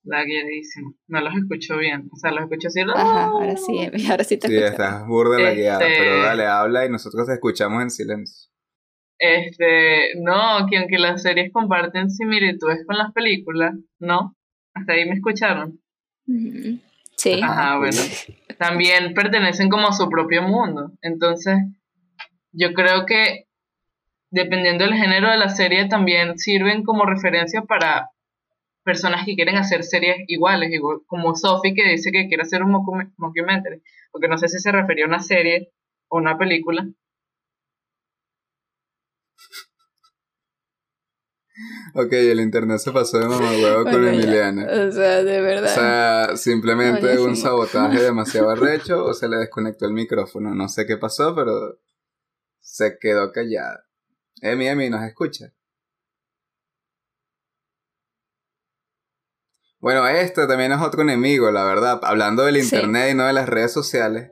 Lagueadísimo. No los escucho bien. O sea, los escucho así. Ajá, ahora sí, ahora sí te Sí, estás burda la guiada, este pero dale, habla y nosotros te escuchamos en silencio. Este, no, que aunque las series comparten similitudes con las películas, ¿no? Hasta ahí me escucharon. Sí. Ajá, bueno. También pertenecen como a su propio mundo. Entonces, yo creo que dependiendo del género de la serie, también sirven como referencia para personas que quieren hacer series iguales, igual, como Sophie que dice que quiere hacer un mockumentary, porque no sé si se refería a una serie o una película, Ok, el internet se pasó de mamá huevo con Emiliana. O sea, de verdad. O sea, simplemente un sabotaje demasiado arrecho o se le desconectó el micrófono. No sé qué pasó, pero se quedó callada. Emi, Emi, ¿nos escucha? Bueno, esto también es otro enemigo, la verdad. Hablando del internet y no de las redes sociales.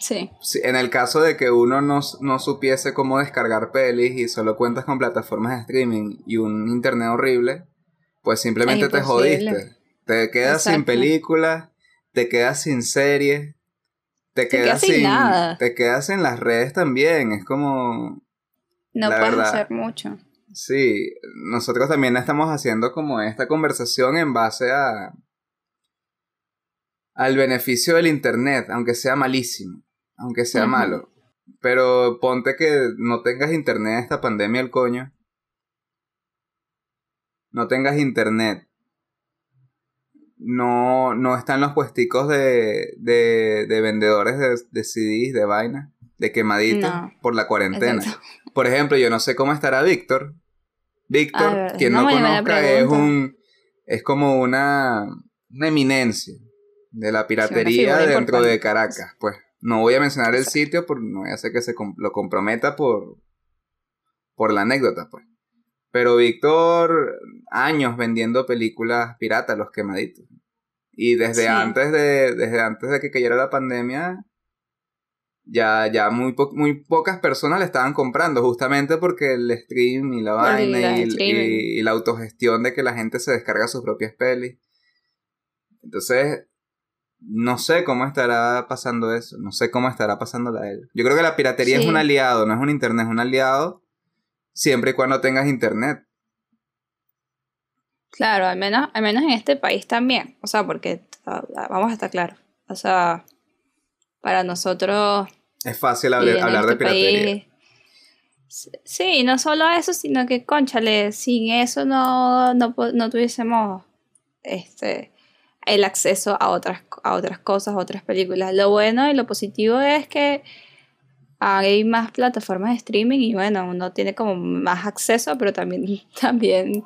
Sí. En el caso de que uno no, supiese cómo descargar pelis y solo cuentas con plataformas de streaming y un internet horrible, pues simplemente te jodiste. Te quedas sin películas, te quedas sin series, te, quedas, sin, nada. Te quedas en las redes también. Es como. No puedes hacer mucho. Sí, nosotros también estamos haciendo como esta conversación en base a al beneficio del internet, aunque sea malísimo aunque sea malo. Pero ponte que no tengas internet esta pandemia el coño. No tengas internet. No, no están los puesticos de, de, de vendedores de, de, CDs, de vaina, de quemaditos por la cuarentena. Por ejemplo, yo no sé cómo estará Víctor. Víctor, quien no, conozca, es un es como una, una eminencia de la piratería dentro de Caracas, pues. No voy a mencionar el sitio porque no voy a hacer que se lo comprometa por, por la anécdota, pues. Pero Víctor, años vendiendo películas piratas, los quemaditos. Y desde antes de, desde antes de que cayera la pandemia, ya, ya muy, muy pocas personas le estaban comprando, justamente porque el stream y la vaina y, y, la autogestión de que la gente se descarga sus propias pelis. Entonces, no sé cómo estará pasando eso, no sé cómo estará pasando a él. Yo creo que la piratería es un aliado, no es un internet, es un aliado siempre y cuando tengas internet. Claro, al menos, al menos en este país también, o sea, porque ah, vamos a estar claros, o sea, para nosotros... Es fácil hablar, de este piratería. sí, no solo eso, sino que, conchale, sin eso no, no, no tuviésemos este, el acceso a otras, a otras cosas, a otras películas. Lo bueno y lo positivo es que hay más plataformas de streaming y bueno, uno tiene como más acceso, pero también, también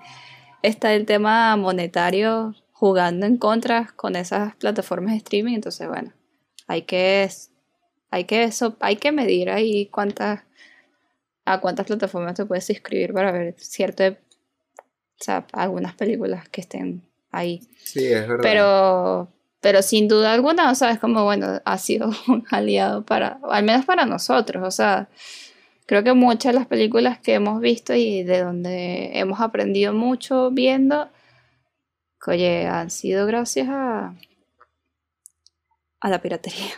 está el tema monetario jugando en contra con esas plataformas de streaming, entonces bueno, hay que hay que eso, hay que medir ahí cuántas a cuántas plataformas te puedes inscribir para ver cierto o sea, algunas películas que estén ahí. Sí, es verdad. Pero pero sin duda alguna, o sea, es como, bueno, ha sido un aliado para, al menos para nosotros, o sea, creo que muchas de las películas que hemos visto y de donde hemos aprendido mucho viendo, oye, han sido gracias a, a la piratería.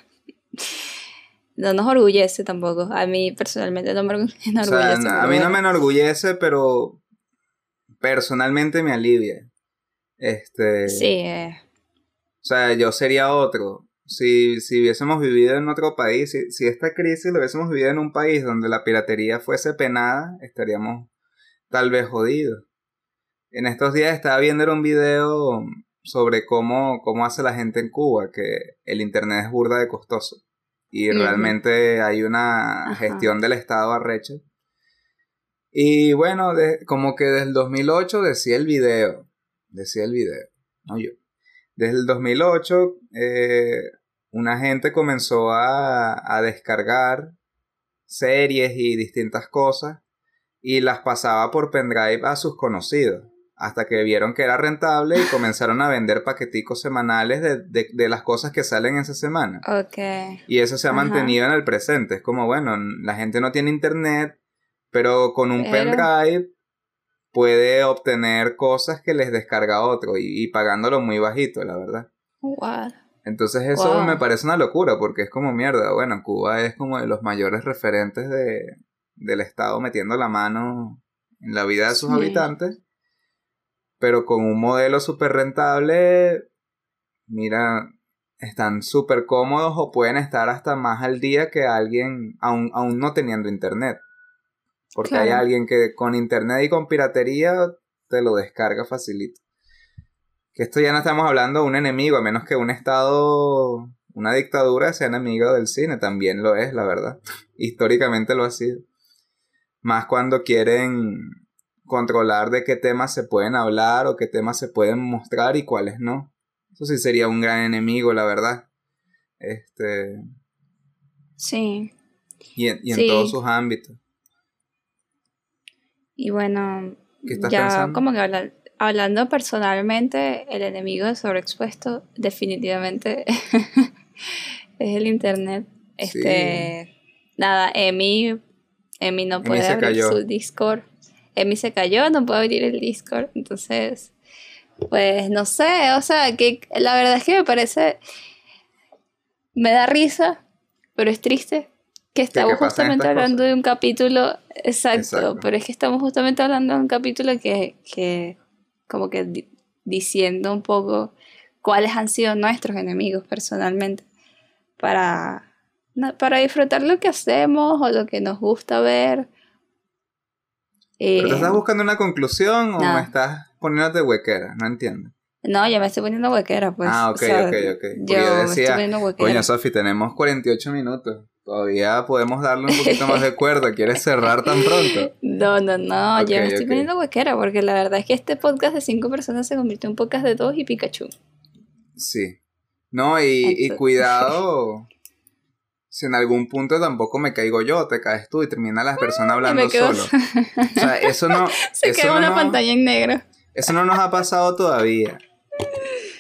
No nos orgullece tampoco. A mí personalmente no me enorgullece. O sea, a mí no me enorgullece, pero personalmente me alivia. Este. Sí. Eh. O sea, yo sería otro. Si, si hubiésemos vivido en otro país, si, si esta crisis lo hubiésemos vivido en un país donde la piratería fuese penada, estaríamos tal vez jodidos. En estos días estaba viendo un video sobre cómo, cómo hace la gente en Cuba, que el internet es burda de costoso. Y realmente hay una gestión del Estado arrecha. Y bueno, como que desde el 2008 decía el video, decía el video, no yo. Desde el 2008, eh, una gente comenzó a, a descargar series y distintas cosas y las pasaba por pendrive a sus conocidos hasta que vieron que era rentable y comenzaron a vender paqueticos semanales de, las cosas que salen esa semana. Ok. Y eso se ha mantenido en el presente. Es como, bueno, la gente no tiene internet, pero con un pendrive puede obtener cosas que les descarga otro y, pagándolo muy bajito, la verdad. Wow. Entonces eso me parece una locura porque es como mierda. Bueno, Cuba es como de los mayores referentes de, del Estado metiendo la mano en la vida de sus habitantes pero con un modelo súper rentable, mira, están súper cómodos o pueden estar hasta más al día que alguien, aún, aún no teniendo internet. Porque hay alguien que con internet y con piratería te lo descarga facilito. Que esto ya no estamos hablando de un enemigo, a menos que un estado, una dictadura sea enemigo del cine, también lo es, la verdad. Históricamente lo ha sido. Más cuando quieren controlar de qué temas se pueden hablar o qué temas se pueden mostrar y cuáles no. Eso sí sería un gran enemigo, la verdad. Este. Sí. Y en, y en todos sus ámbitos. Y bueno, ya como que hablando personalmente, el enemigo de sobreexpuesto definitivamente es el internet. Este, nada, Emi, Emi no puede abrir su Discord Emi se cayó, no puedo abrir el Discord. Entonces, pues no sé, o sea, que la verdad es que me parece, me da risa, pero es triste que estamos justamente hablando de un capítulo, exacto, pero es que estamos justamente hablando de un capítulo que, que como que diciendo un poco cuáles han sido nuestros enemigos personalmente para, para disfrutar lo que hacemos o lo que nos gusta ver ¿Pero te estás eh, buscando una conclusión o me estás poniéndote huequera? No entiendo. No, ya me estoy poniendo huequera, pues. Ah, ok, ok, ok. Yo, yo decía, coño, Sofi, tenemos 48 minutos. Todavía podemos darle un poquito más de cuerda. ¿Quieres cerrar tan pronto? No, no, no. ya me estoy poniendo huequera porque la verdad es que este podcast de cinco personas se convirtió en un podcast de dos y Pikachu. Sí. No, y, y cuidado si en algún punto tampoco me caigo yo, te caes tú y termina la persona hablando solo. O sea, eso no. Se queda una pantalla en negro. Eso no nos ha pasado todavía.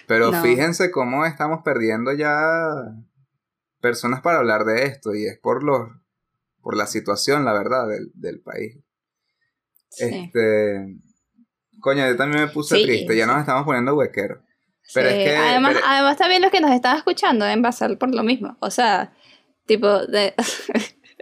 Pero fíjense cómo estamos perdiendo ya personas para hablar de esto y es por los por la situación, la verdad, del, país. Este coño, yo también me puse triste, ya nos estamos poniendo huequeros. Pero es que además, además también los que nos están escuchando deben pasar por lo mismo. O sea, Tipo, de...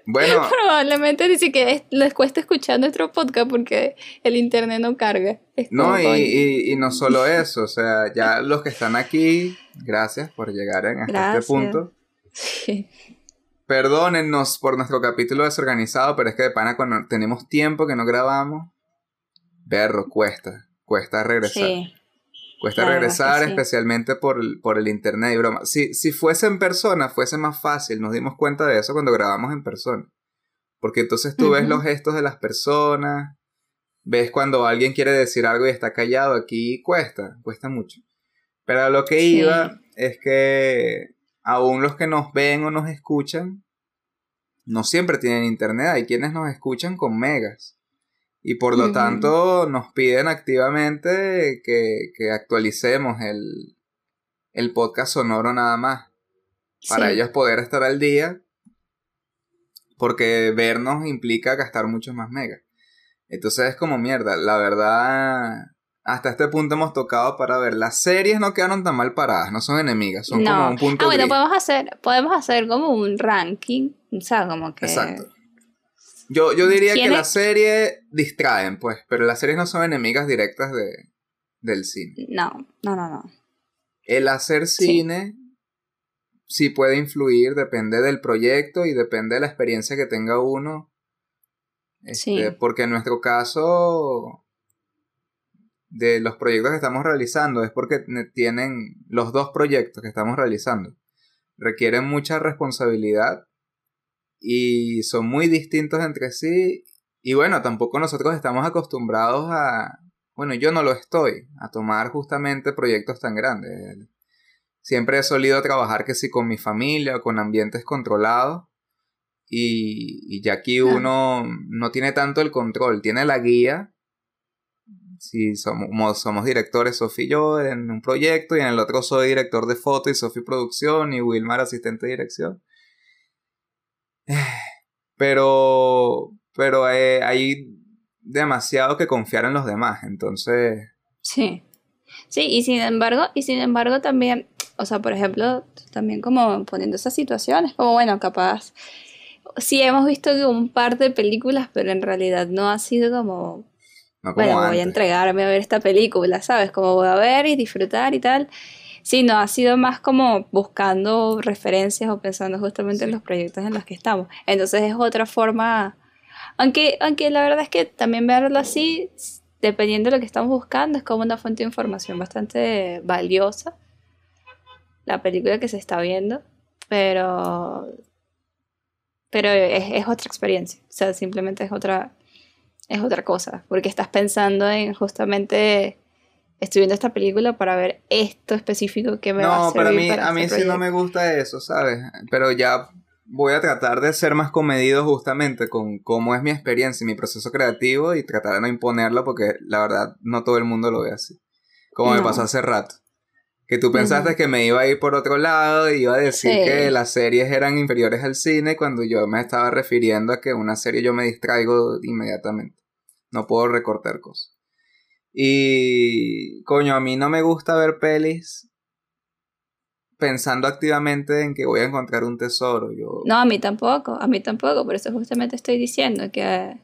Bueno. Probablemente ni siquiera les cuesta escuchar nuestro podcast porque el internet no carga. no, y, y, no solo eso, o sea, ya los que están aquí, gracias por llegar hasta este punto. Sí. Perdónennos por nuestro capítulo desorganizado, pero es que de pana cuando tenemos tiempo que no grabamos, berro, cuesta, cuesta regresar. Sí. Cuesta regresar, especialmente por el, por el internet y broma. Si, si fuese en persona, fuese más fácil. Nos dimos cuenta de eso cuando grabamos en persona. Porque entonces tú ves los gestos de las personas, ves cuando alguien quiere decir algo y está callado, aquí cuesta, cuesta mucho. Pero a lo que iba es que aún los que nos ven o nos escuchan, no siempre tienen internet, hay quienes nos escuchan con megas. Y por lo tanto nos piden activamente que, actualicemos el, el, podcast sonoro nada más. Para ellos poder estar al día. Porque vernos implica gastar muchos más megas. Entonces es como mierda. La verdad, hasta este punto hemos tocado para ver. Las series no quedaron tan mal paradas, no son enemigas, son como un punto. Ah, bueno, podemos hacer, podemos hacer como un ranking. O sea, como que. Exacto. Yo, yo diría que las series distraen, pues, pero las series no son enemigas directas de, del cine. No, no, no, no. El hacer cine sí. puede influir, depende del proyecto y depende de la experiencia que tenga uno. Este, porque en nuestro caso, de los proyectos que estamos realizando, es porque tienen los dos proyectos que estamos realizando. Requieren mucha responsabilidad y son muy distintos entre sí. Y bueno, tampoco nosotros estamos acostumbrados a, bueno, yo no lo estoy, a tomar justamente proyectos tan grandes. Siempre he solido trabajar que sí con mi familia o con ambientes controlados. Y, ya aquí uno no tiene tanto el control, tiene la guía. Si somos, somos directores, Sofía y yo, en un proyecto, y en el otro soy director de foto y Sofía producción y Wilmar asistente de dirección. Pero, pero eh, hay demasiado que confiar en los demás, entonces... Sí. Sí, y sin embargo, y sin embargo también, o sea, por ejemplo, también como poniendo esas situaciones, como bueno, capaz, sí hemos visto que un par de películas, pero en realidad no ha sido como, bueno, voy a entregarme a ver esta película, ¿sabes? Como voy a ver y disfrutar y tal. Sí, no, ha sido más como buscando referencias o pensando justamente en los proyectos en los que estamos. Entonces es otra forma, aunque, aunque la verdad es que también verlo así, dependiendo de lo que estamos buscando, es como una fuente de información bastante valiosa, la película que se está viendo, pero, pero es, es otra experiencia, o sea, simplemente es otra, es otra cosa, porque estás pensando en justamente estoy viendo esta película para ver esto específico que me va a servir No, pero a mí, a mí sí no me gusta eso, ¿sabes? Pero ya voy a tratar de ser más comedido justamente con cómo es mi experiencia y mi proceso creativo y tratar de no imponerlo porque la verdad no todo el mundo lo ve así. Como me pasó hace rato. Que tú pensaste que me iba a ir por otro lado y iba a decir que las series eran inferiores al cine cuando yo me estaba refiriendo a que una serie yo me distraigo inmediatamente. No puedo recortar cosas. Y, coño, a mí no me gusta ver pelis pensando activamente en que voy a encontrar un tesoro. Yo... No, a mí tampoco, a mí tampoco, por eso justamente estoy diciendo que,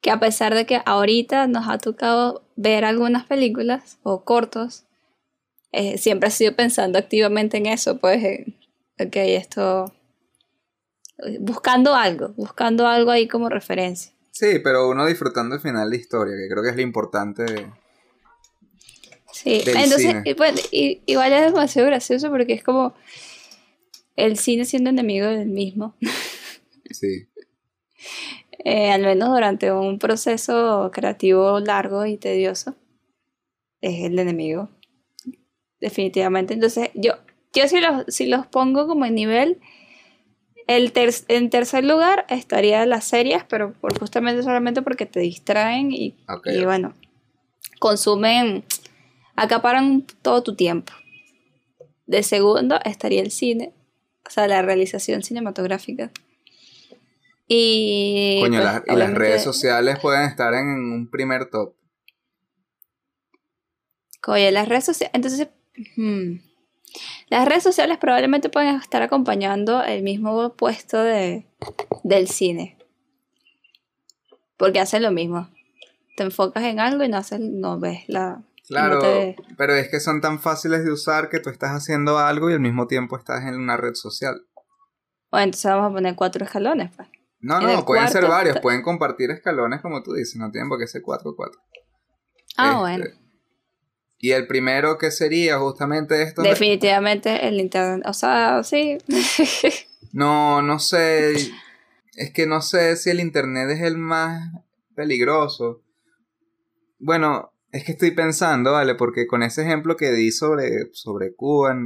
que a pesar de que ahorita nos ha tocado ver algunas películas o cortos, eh, siempre ha sido pensando activamente en eso, pues, eh, ok, esto, buscando algo, buscando algo ahí como referencia. Sí, pero uno disfrutando el final de la historia, que creo que es lo importante. Sí, entonces, igual es demasiado gracioso porque es como el cine siendo enemigo del mismo. Sí. Eh, al menos durante un proceso creativo largo y tedioso, es el enemigo. Definitivamente. Entonces, yo, yo si los, si los pongo como en nivel, el en tercer lugar estaría las series, pero por, justamente solamente porque te distraen y, bueno, consumen, acaparan todo tu tiempo. De segundo estaría el cine, o sea, la realización cinematográfica. Y, Coño, pues, y las redes sociales pueden estar en un primer top. Coño, las redes sociales, entonces... Hmm, las redes sociales probablemente pueden estar acompañando el mismo puesto de, del cine. Porque hacen lo mismo. Te enfocas en algo y no, haces, no ves la... Claro, pero es que son tan fáciles de usar que tú estás haciendo algo y al mismo tiempo estás en una red social. Bueno, entonces vamos a poner cuatro escalones, pues. No, no, pueden ser varios, pueden compartir escalones como tú dices, no tienen por qué ser cuatro, cuatro. Ah, este, bueno. Y el primero que sería justamente esto. Definitivamente el internet. O sea, sí. no, no sé. es que no sé si el Internet es el más peligroso. Bueno, es que estoy pensando, ¿vale? Porque con ese ejemplo que di sobre, sobre Cuba,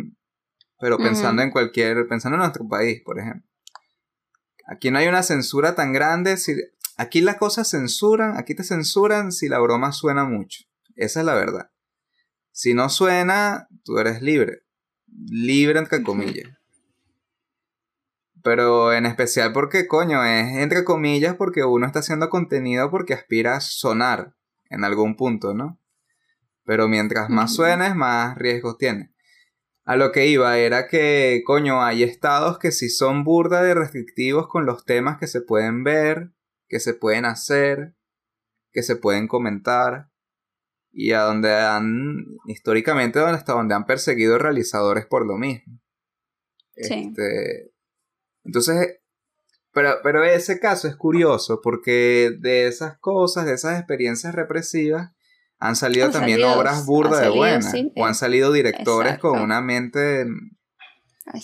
pero pensando en cualquier, pensando en nuestro país, por ejemplo. Aquí no hay una censura tan grande. Si, aquí las cosas censuran, aquí te censuran si la broma suena mucho. Esa es la verdad. Si no suena, tú eres libre. Libre entre comillas. Pero en especial porque, coño, es entre comillas porque uno está haciendo contenido porque aspira a sonar en algún punto, ¿no? Pero mientras más suenes, más riesgos tiene. A lo que iba era que, coño, hay estados que sí son burda de restrictivos con los temas que se pueden ver, que se pueden hacer, que se pueden comentar, y a donde han, históricamente, hasta donde han perseguido realizadores por lo mismo. Sí. Este, entonces, pero, pero ese caso es curioso porque de esas cosas, de esas experiencias represivas, han salido también obras burdas de buenas. o han salido directores con una mente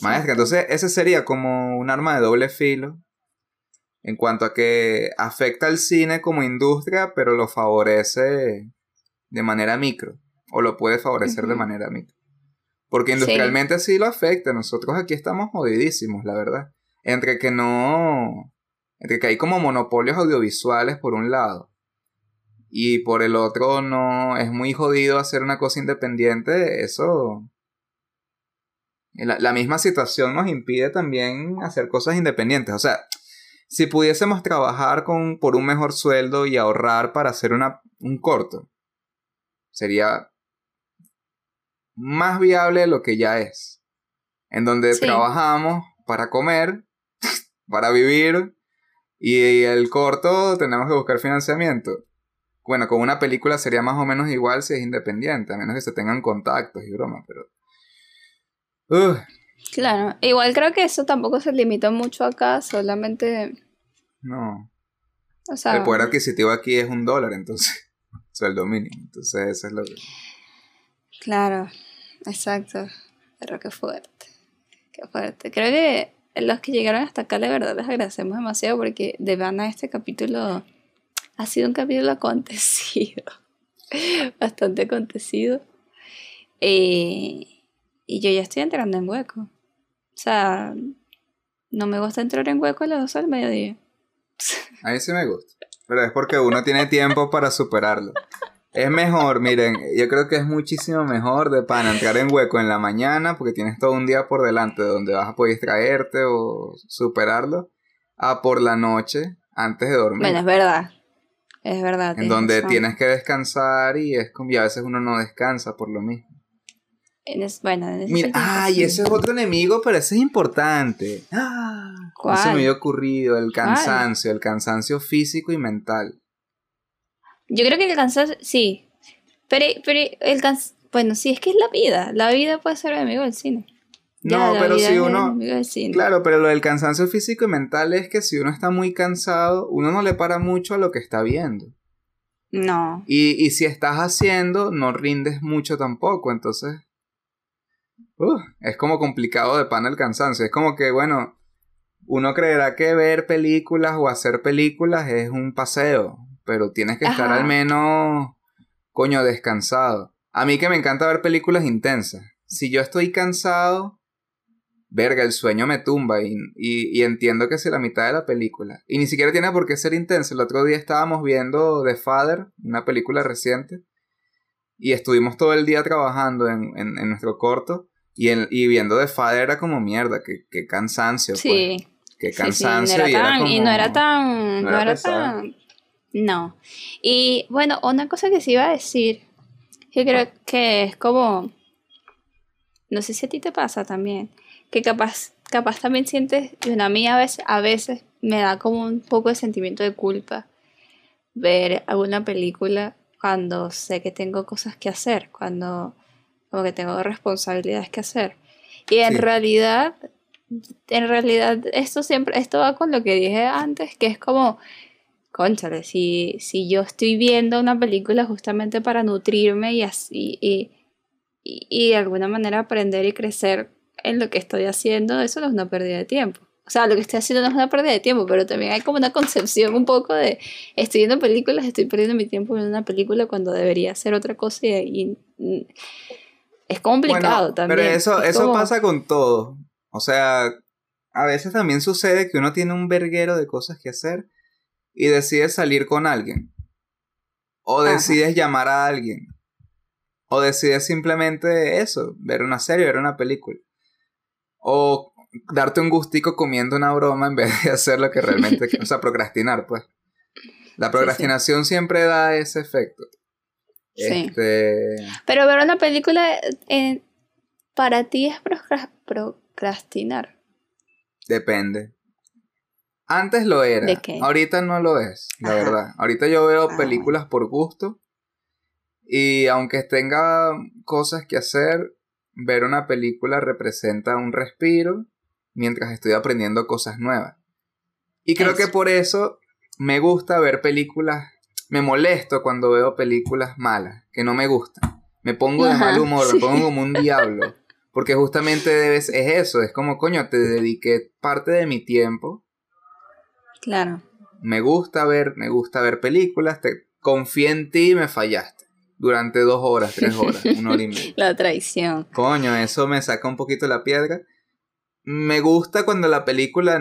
maestra. Entonces, ese sería como un arma de doble filo. En cuanto a que afecta al cine como industria, pero lo favorece de manera micro. O lo puede favorecer de manera micro. Porque industrialmente sí. lo afecta. Nosotros aquí estamos jodidísimos, la verdad. Entre que no. Entre que hay como monopolios audiovisuales por un lado y por el otro no es muy jodido hacer una cosa independiente, eso... La, misma situación nos impide también hacer cosas independientes. O sea, si pudiésemos trabajar con, por un mejor sueldo y ahorrar para hacer una, un corto, sería más viable de lo que ya es. En donde trabajamos para comer, para vivir, y el corto tenemos que buscar financiamiento. Bueno, con una película sería más o menos igual si es independiente, a menos que se tengan contactos y bromas, pero... Claro, igual creo que eso tampoco se limitó mucho acá, solamente... No. O sea... El poder adquisitivo aquí es un dólar, entonces, sueldo mínimo, entonces eso es lo que... Claro, exacto, pero qué fuerte, qué fuerte. Creo que los que llegaron hasta acá, de verdad, les agradecemos demasiado porque de a este capítulo ha sido un capítulo acontecido, bastante acontecido. Eh, y yo ya estoy entrando en hueco. O sea, no me gusta entrar en hueco a las 12 del mediodía. A mí sí me gusta. Pero es porque uno tiene tiempo para superarlo. Es mejor, miren, yo creo que es muchísimo mejor de pan entrar en hueco en la mañana porque tienes todo un día por delante donde vas a poder distraerte o superarlo, a por la noche antes de dormir. Bueno, es verdad. Es verdad. En donde tienes que descansar y es como, y a veces uno no descansa por lo mismo. Bueno, Mira, ay, ese es otro enemigo, pero ese es importante. Ah, ¿Cuál? Eso me había ocurrido, el cansancio, el cansancio físico y mental. Yo creo que el cansancio, sí. Pero, pero el cansancio, bueno, sí, es que es la vida. La vida puede ser enemigo del cine. No, pero si uno... Claro, pero lo del cansancio físico y mental es que si uno está muy cansado, uno no le para mucho a lo que está viendo. No. Y, y si estás haciendo, no rindes mucho tampoco, entonces... Uh, es como complicado de pan el cansancio. Es como que, bueno, uno creerá que ver películas o hacer películas es un paseo, pero tienes que estar al menos, coño, descansado. A mí que me encanta ver películas intensas. Si yo estoy cansado, verga, el sueño me tumba y, y, entiendo que es la mitad de la película. Y ni siquiera tiene por qué ser intenso. El otro día estábamos viendo The Father, una película reciente, y estuvimos todo el día trabajando en, en, nuestro corto y, en, y viendo The Father era como mierda, qué, cansancio. Sí. Pues. Qué cansancio. y, no era tan... No, era, tan... No. Y bueno, una cosa que sí iba a decir, yo creo que es como... No sé si a ti te pasa también que capaz, capaz también sientes, y a mí a veces, a veces me da como un poco de sentimiento de culpa ver alguna película cuando sé que tengo cosas que hacer, cuando como que tengo responsabilidades que hacer. Y en realidad, en realidad esto siempre, esto va con lo que dije antes, que es como, conchale, si, si yo estoy viendo una película justamente para nutrirme y así, y, y, y de alguna manera aprender y crecer en lo que estoy haciendo, eso no es una pérdida de tiempo. o sea, lo que estoy haciendo no es una pérdida de tiempo, pero también hay como una concepción un poco de estoy viendo películas, estoy perdiendo mi tiempo en una película cuando debería hacer otra cosa y, es complicado también. Pero eso, eso pasa con todo. O sea, a veces también sucede que uno tiene un verguero de cosas que hacer y decides salir con alguien. O decides llamar a alguien. O decides simplemente eso, ver una serie, ver una película. O darte un gustico comiendo una broma en vez de hacer lo que realmente... o sea, procrastinar, pues. La procrastinación siempre da ese efecto. Sí. Este... Pero ver una película eh, para ti es procrastinar. Depende. Antes lo era. ¿De qué? Ahorita no lo es, la verdad. Ahorita yo veo ah. películas por gusto. Y aunque tenga cosas que hacer, ver una película representa un respiro mientras estoy aprendiendo cosas nuevas. Y creo que por eso me gusta ver películas, me molesto cuando veo películas malas, que no me gustan. Me pongo de mal humor, me pongo como un diablo. Porque justamente debes, es eso, es como, coño, te dediqué parte de mi tiempo. Claro. Me gusta ver, me gusta ver películas, te confié en ti y me fallaste. Durante dos horas, tres horas, una hora y media. La traición. Coño, eso me saca un poquito la piedra. Me gusta cuando la película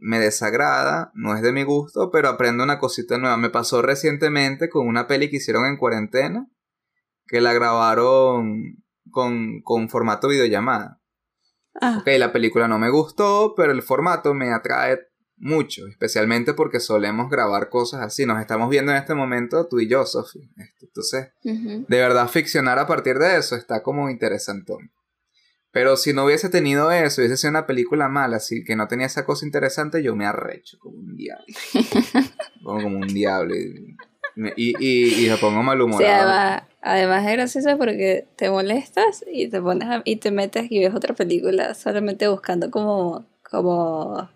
me desagrada, no es de mi gusto, pero aprendo una cosita nueva. Me pasó recientemente con una peli que hicieron en cuarentena, que la grabaron con, con formato videollamada. Ah. Ok, la película no me gustó, pero el formato me atrae mucho, especialmente porque solemos grabar cosas así. Nos estamos viendo en este momento tú y yo, Sofi. Entonces, de verdad, ficcionar a partir de eso está como interesante. Pero si no hubiese tenido eso, hubiese sido una película mala, así que no tenía esa cosa interesante, yo me arrecho como un diablo. como, un diablo. Y, y, y, me pongo malhumorado. además, es gracioso porque te molestas y te pones y te metes y ves otra película solamente buscando como, como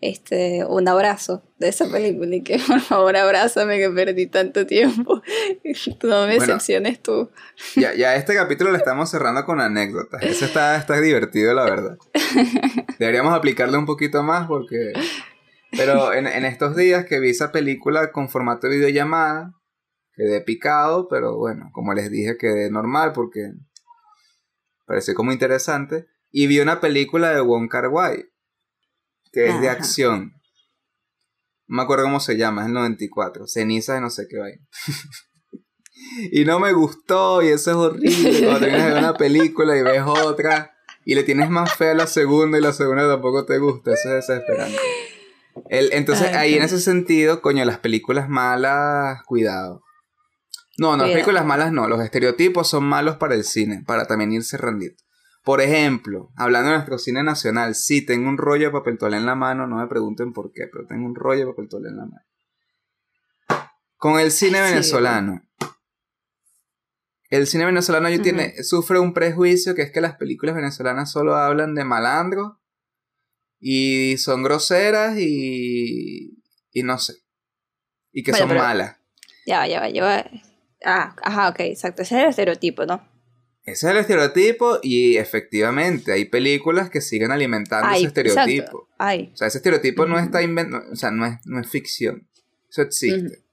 este, un abrazo de esa película y que por favor abrázame que perdí tanto tiempo. no me decepciones tú. Ya, ya este capítulo lo estamos cerrando con anécdotas. Eso está, está divertido, la verdad. Deberíamos aplicarle un poquito más porque... Pero en, en estos días que vi esa película con formato de videollamada, quedé picado, pero bueno, como les dije, quedé normal porque pareció como interesante. Y vi una película de Wong Kar Wai, que es de acción. No me acuerdo cómo se llama, es el 94. Ceniza de no sé qué vaina. y no me gustó, y eso es horrible. Cuando terminas de ver una película y ves otra, y le tienes más fe a la segunda y la segunda tampoco te gusta, eso es desesperante. El, entonces, ahí en ese sentido, coño, las películas malas, cuidado. No, no, las películas malas no, los estereotipos son malos para el cine, para también irse rendito. Por ejemplo, hablando de nuestro cine nacional, sí tengo un rollo de papel toalé en la mano, no me pregunten por qué, pero tengo un rollo de papel toalé en la mano. Con el cine venezolano. El cine venezolano tiene, sufre un prejuicio que es que las películas venezolanas solo hablan de malandro y son groseras y, y no sé. Y que son malas. Ya, ya, ya. Ah, ajá, ok, exacto. Ese es el estereotipo, ¿no? Ese es el estereotipo y efectivamente hay películas que siguen alimentando ese estereotipo. Hay. O sea, ese estereotipo no está inventado, o sea, no es, no es ficción. Eso existe.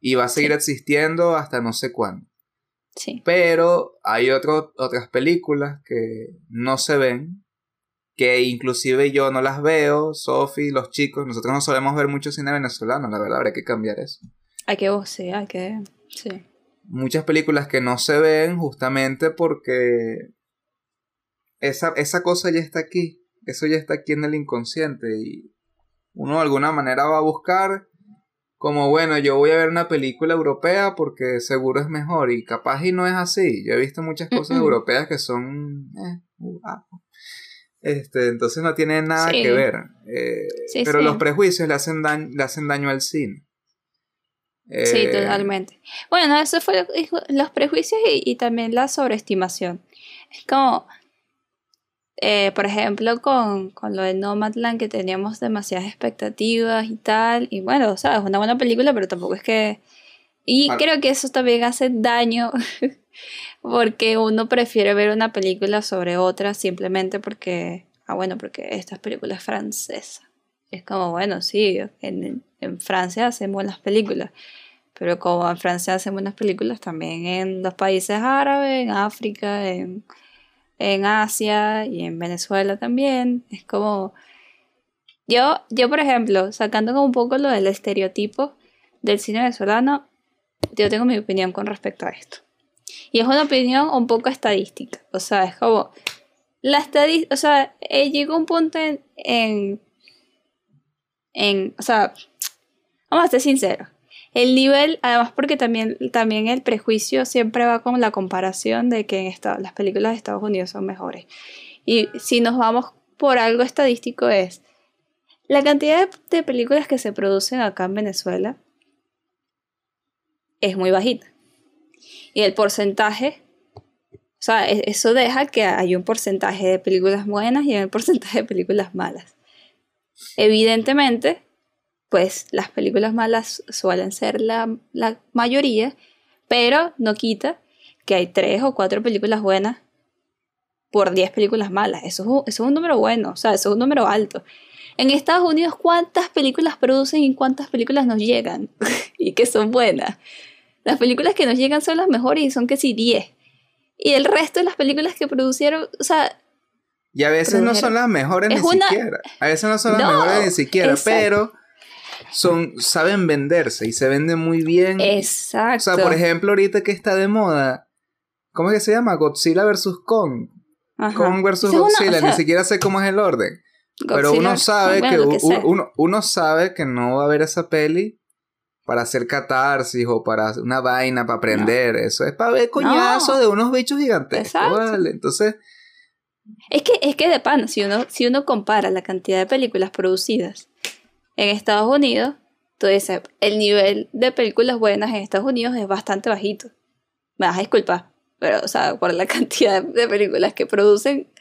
Y va a seguir existiendo hasta no sé cuándo. Sí. Pero hay otras películas que no se ven, que inclusive yo no las veo, Sofi, los chicos, nosotros no solemos ver mucho cine venezolano, la verdad, habría que cambiar eso. Hay que, sí, hay que, sí muchas películas que no se ven justamente porque esa, esa cosa ya está aquí, eso ya está aquí en el inconsciente y uno de alguna manera va a buscar como bueno, yo voy a ver una película europea porque seguro es mejor y capaz y no es así. Yo he visto muchas cosas europeas que son... Eh, uh, ah. este, entonces no tiene nada que ver. Eh, pero los prejuicios le hacen, le hacen daño al cine sí, eh, totalmente. Bueno, eso fue los prejuicios y, también la sobreestimación. Es como, eh, por ejemplo, con, con, lo de Nomadland, que teníamos demasiadas expectativas y tal. Y bueno, o sea, es una buena película, pero tampoco es que... Y creo que eso también hace daño, porque uno prefiere ver una película sobre otra simplemente porque ah, bueno, porque esta película es francesa. Es como, bueno, sí, en, en Francia hacen buenas películas, pero como en Francia hacen buenas películas, también en los países árabes, en África, en, en Asia y en Venezuela también. Es como... Yo, yo, por ejemplo, sacando un poco lo del estereotipo del cine venezolano, yo tengo mi opinión con respecto a esto. Y es una opinión un poco estadística. O sea, es como. La estadística. O sea, eh, llegó un punto en, en. En. O sea. Vamos a ser sinceros. El nivel, además porque también, también el prejuicio siempre va con la comparación de que las películas de Estados Unidos son mejores. Y si nos vamos por algo estadístico es la cantidad de películas que se producen acá en Venezuela es muy bajita. Y el porcentaje, o sea, e-, eso deja que hay un porcentaje de películas buenas y un porcentaje de películas malas. Evidentemente, pues las películas malas suelen ser la, mayoría, pero no quita que hay tres o cuatro películas buenas por diez películas malas. Eso es, un, eso es un número bueno, o sea, eso es un número alto. En Estados Unidos, ¿cuántas películas producen y cuántas películas nos llegan? y que son buenas. Las películas que nos llegan son las mejores y son que sí 10. Y el resto de las películas que producieron, o sea... Y a veces no son las mejores ni siquiera. A veces no son las mejores ni siquiera, pero son saben venderse y se venden muy bien. Exacto. O sea, por ejemplo, ahorita que está de moda, ¿cómo es que se llama? Godzilla vs. Kong. Kong vs. Godzilla, ni siquiera sé cómo es el orden. pero uno sabe que, uno, uno, sabe que no va a ver esa peli para hacer catarsis o para una vaina, para aprender. Eso es para ver coñazos de unos bichos gigantes. Vale. Entonces. Es que, es que de pan, si uno, si uno compara la cantidad de películas producidas en Estados Unidos, tú dices, el nivel de películas buenas en Estados Unidos es bastante bajito. Me vas a disculpar, pero, o sea, por la cantidad de películas que producen,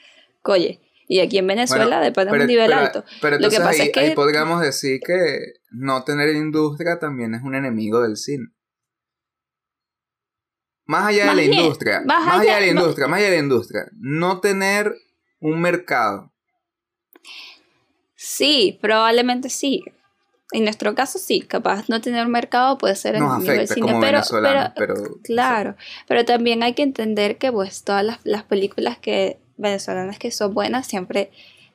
coye. Y aquí en Venezuela depende de un nivel alto. Pero entonces Lo que pasa es que... ahí podríamos decir que no tener industria también es un enemigo del cine. Más allá de la industria, más, allá, de la industria, más allá de la industria, no tener un mercado. Sí, probablemente sí. En nuestro caso sí, capaz no tener mercado puede ser en nivel cine, pero, pero, claro, pero también hay que entender que pues todas las, las películas que venezolanas que son buenas siempre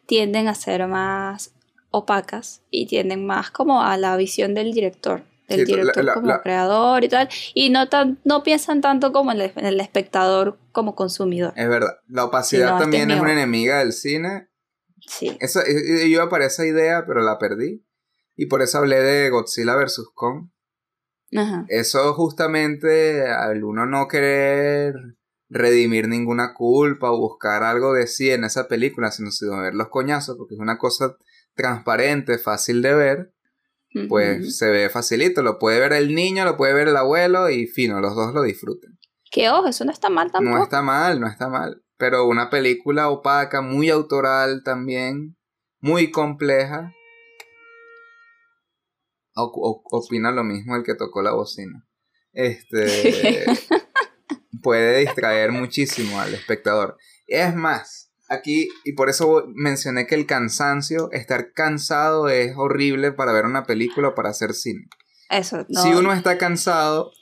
tienden a ser más opacas y tienden más como a la visión del director, del director como creador y tal, y no, tan, no piensan tanto como en el, espectador como consumidor. Es verdad, la opacidad también es una enemiga del cine. Sí. Eso, yo iba para esa idea, pero la perdí. Y por eso hablé de Godzilla vs. Kong. Eso justamente al uno no querer redimir ninguna culpa o buscar algo de sí en esa película, sino, sino ver los coñazos, porque es una cosa transparente, fácil de ver, pues se ve facilito. Lo puede ver el niño, lo puede ver el abuelo y fino, los dos lo disfruten. Que ojo, eso no está mal tampoco. No está mal, no está mal. Pero una película opaca, muy autoral también, muy compleja. opina lo mismo el que tocó la bocina. Este puede distraer muchísimo al espectador. Es más, aquí, y por eso mencioné que el cansancio, estar cansado es horrible para ver una película o para hacer cine. Eso, no. Si uno está cansado,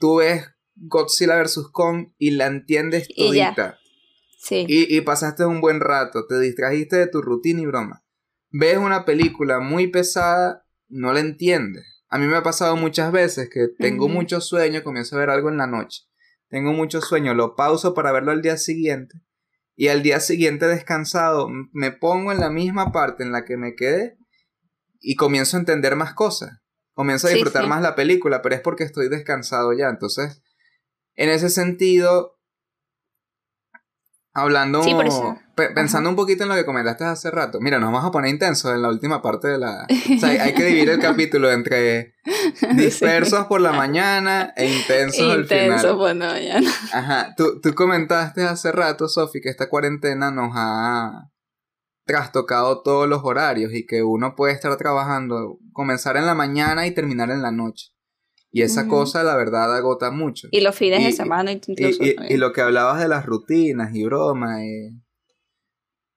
tú ves Godzilla vs. Kong y la entiendes todita. Sí. Y, y pasaste un buen rato, te distrajiste de tu rutina y broma. Ves una película muy pesada, no la entiendes. A mí me ha pasado muchas veces que tengo mucho sueño, comienzo a ver algo en la noche tengo mucho sueño, lo pauso para verlo al día siguiente y al día siguiente descansado me pongo en la misma parte en la que me quedé y comienzo a entender más cosas, comienzo a disfrutar más la película, pero es porque estoy descansado ya, entonces en ese sentido Hablando, pensando un poquito en lo que comentaste hace rato. Mira, nos vamos a poner intensos en la última parte de la... O sea, hay que dividir el capítulo entre dispersos por la mañana e intensos al final. Intensos por la mañana. Ajá. Tú, tú comentaste hace rato, Sofi, que esta cuarentena nos ha trastocado todos los horarios y que uno puede estar trabajando, comenzar en la mañana y terminar en la noche. Y esa cosa, la verdad, agota mucho. Y los fines de semana y, y, y, lo que hablabas de las rutinas y bromas.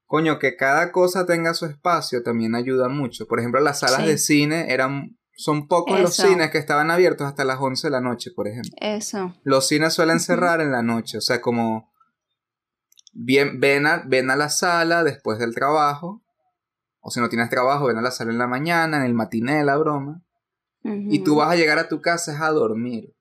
coño, que cada cosa tenga su espacio también ayuda mucho. Por ejemplo, las salas de cine eran son pocos los cines que estaban abiertos hasta las 11 de la noche, por ejemplo. Eso. Los cines suelen cerrar en la noche, o sea, como bien, ven, a, ven a la sala después del trabajo, o si no tienes trabajo, ven a la sala en la mañana, en el matiné, la broma, y tú vas a llegar a tu casa a dormir.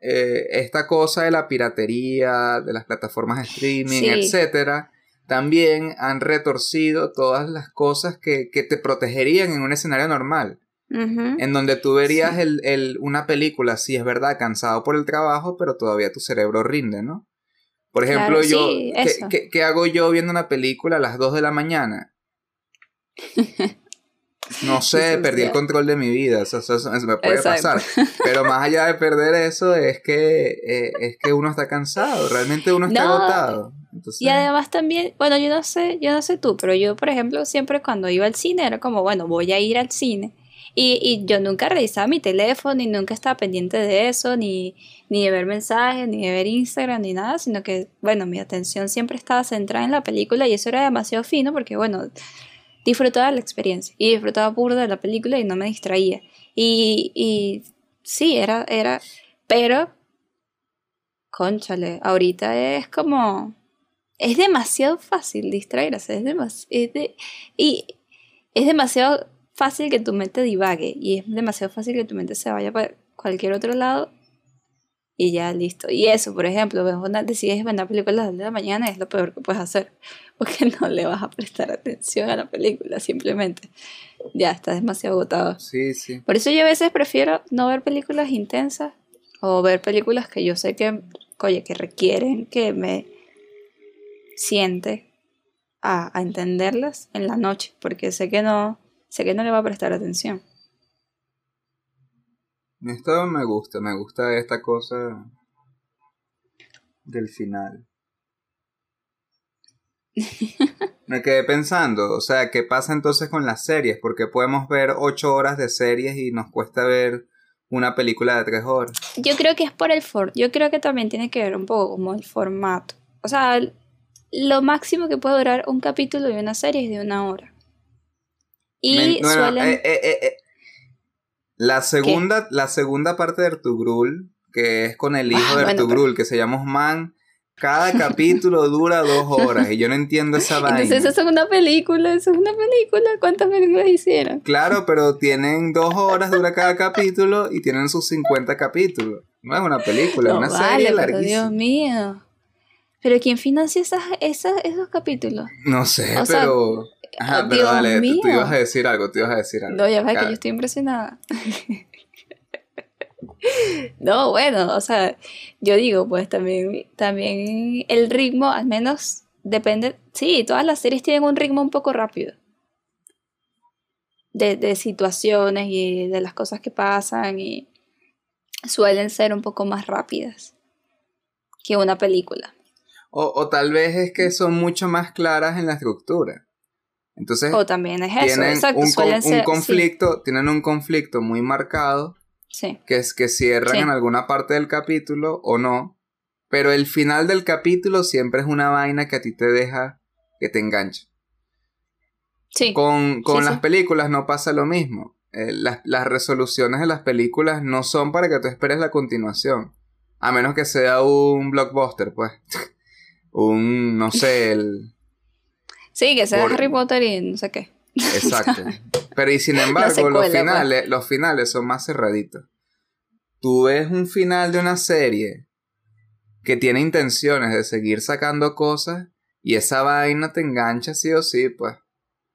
Eh, esta cosa de la piratería, de las plataformas de streaming, etcétera, también han retorcido todas las cosas que, que te protegerían en un escenario normal en donde tú verías el, una película, sí es verdad, cansado por el trabajo, pero todavía tu cerebro rinde, ¿no? Por ejemplo, yo, ¿qué, hago yo viendo una película a las 2 de la mañana? No sé, perdí el control de mi vida, eso, me puede pasar. Pero más allá de perder eso, es que, eh, es que uno está cansado, realmente uno está agotado. Y además también, bueno, yo no sé, yo no sé tú, pero yo, por ejemplo, siempre cuando iba al cine era como, bueno, voy a ir al cine y, y, yo nunca revisaba mi teléfono, ni nunca estaba pendiente de eso, ni, ni de ver mensajes, ni de ver Instagram, ni nada, sino que, bueno, mi atención siempre estaba centrada en la película y eso era demasiado fino porque, bueno, disfrutaba la experiencia y disfrutaba puro de la película y no me distraía. Y, y sí, era, era, pero, conchale, ahorita es como, es demasiado fácil distraerse, es demasiado, y es demasiado fácil que tu mente divague y es demasiado fácil que tu mente se vaya para cualquier otro lado y ya listo. Y eso, por ejemplo, ves una, decides ver una película a las de la mañana es lo peor que puedes hacer porque no le vas a prestar atención a la película, simplemente ya estás demasiado agotado. Sí, sí. Por eso yo a veces prefiero no ver películas intensas o ver películas que yo sé que, oye, que requieren que me siente a, a entenderlas en la noche, porque sé que no, sé que no le va a prestar atención. Esto me gusta, me gusta esta cosa del final. me quedé pensando, o sea, ¿qué pasa entonces con las series? Porque podemos ver ocho horas de series y nos cuesta ver una película de tres horas. Yo creo que es por el for yo creo que también tiene que ver un poco como el formato. O sea, lo máximo que puede durar un capítulo de una serie es de una hora. Y suelen... Eh, eh, eh, la, segunda, la segunda parte de Ertugrul, que es con el hijo ah, de Ertugrul, que se llama Osman, cada capítulo dura dos horas y yo no entiendo esa vaina. Entonces eso es una película, eso es una película. ¿Cuántas películas hicieron? Claro, pero tienen dos horas dura cada capítulo y tienen sus 50 capítulos. No es una película, es una serie larguísima. Dios mío. Pero ¿quién financia esas, esas, esos capítulos? No sé, pero... Ajá, pero dale, tú, ibas a decir algo, tú ibas a decir algo. No, ya ves que yo estoy impresionada. no, bueno, o sea, yo digo, pues también, también el ritmo, al menos depende. Sí, todas las series tienen un ritmo un poco rápido. De, de situaciones y de las cosas que pasan y suelen ser un poco más rápidas que una película. O, o tal vez es que son mucho más claras en la estructura. Entonces, o también es eso, tienen un, conflicto, tienen un conflicto muy marcado, que es que cierran en alguna parte del capítulo o no, pero el final del capítulo siempre es una vaina que a ti te deja, que te engancha. Sí. Con, las películas no pasa lo mismo. Eh, las, las resoluciones de las películas no son para que tú esperes la continuación. A menos que sea un blockbuster, pues. un, no sé, el, Sí, que sea Harry Potter y no sé qué. Exacto. Pero y sin embargo, los pues. finales, los finales son más cerraditos. Tú ves un final de una serie que tiene intenciones de seguir sacando cosas y esa vaina te engancha sí o sí, pues.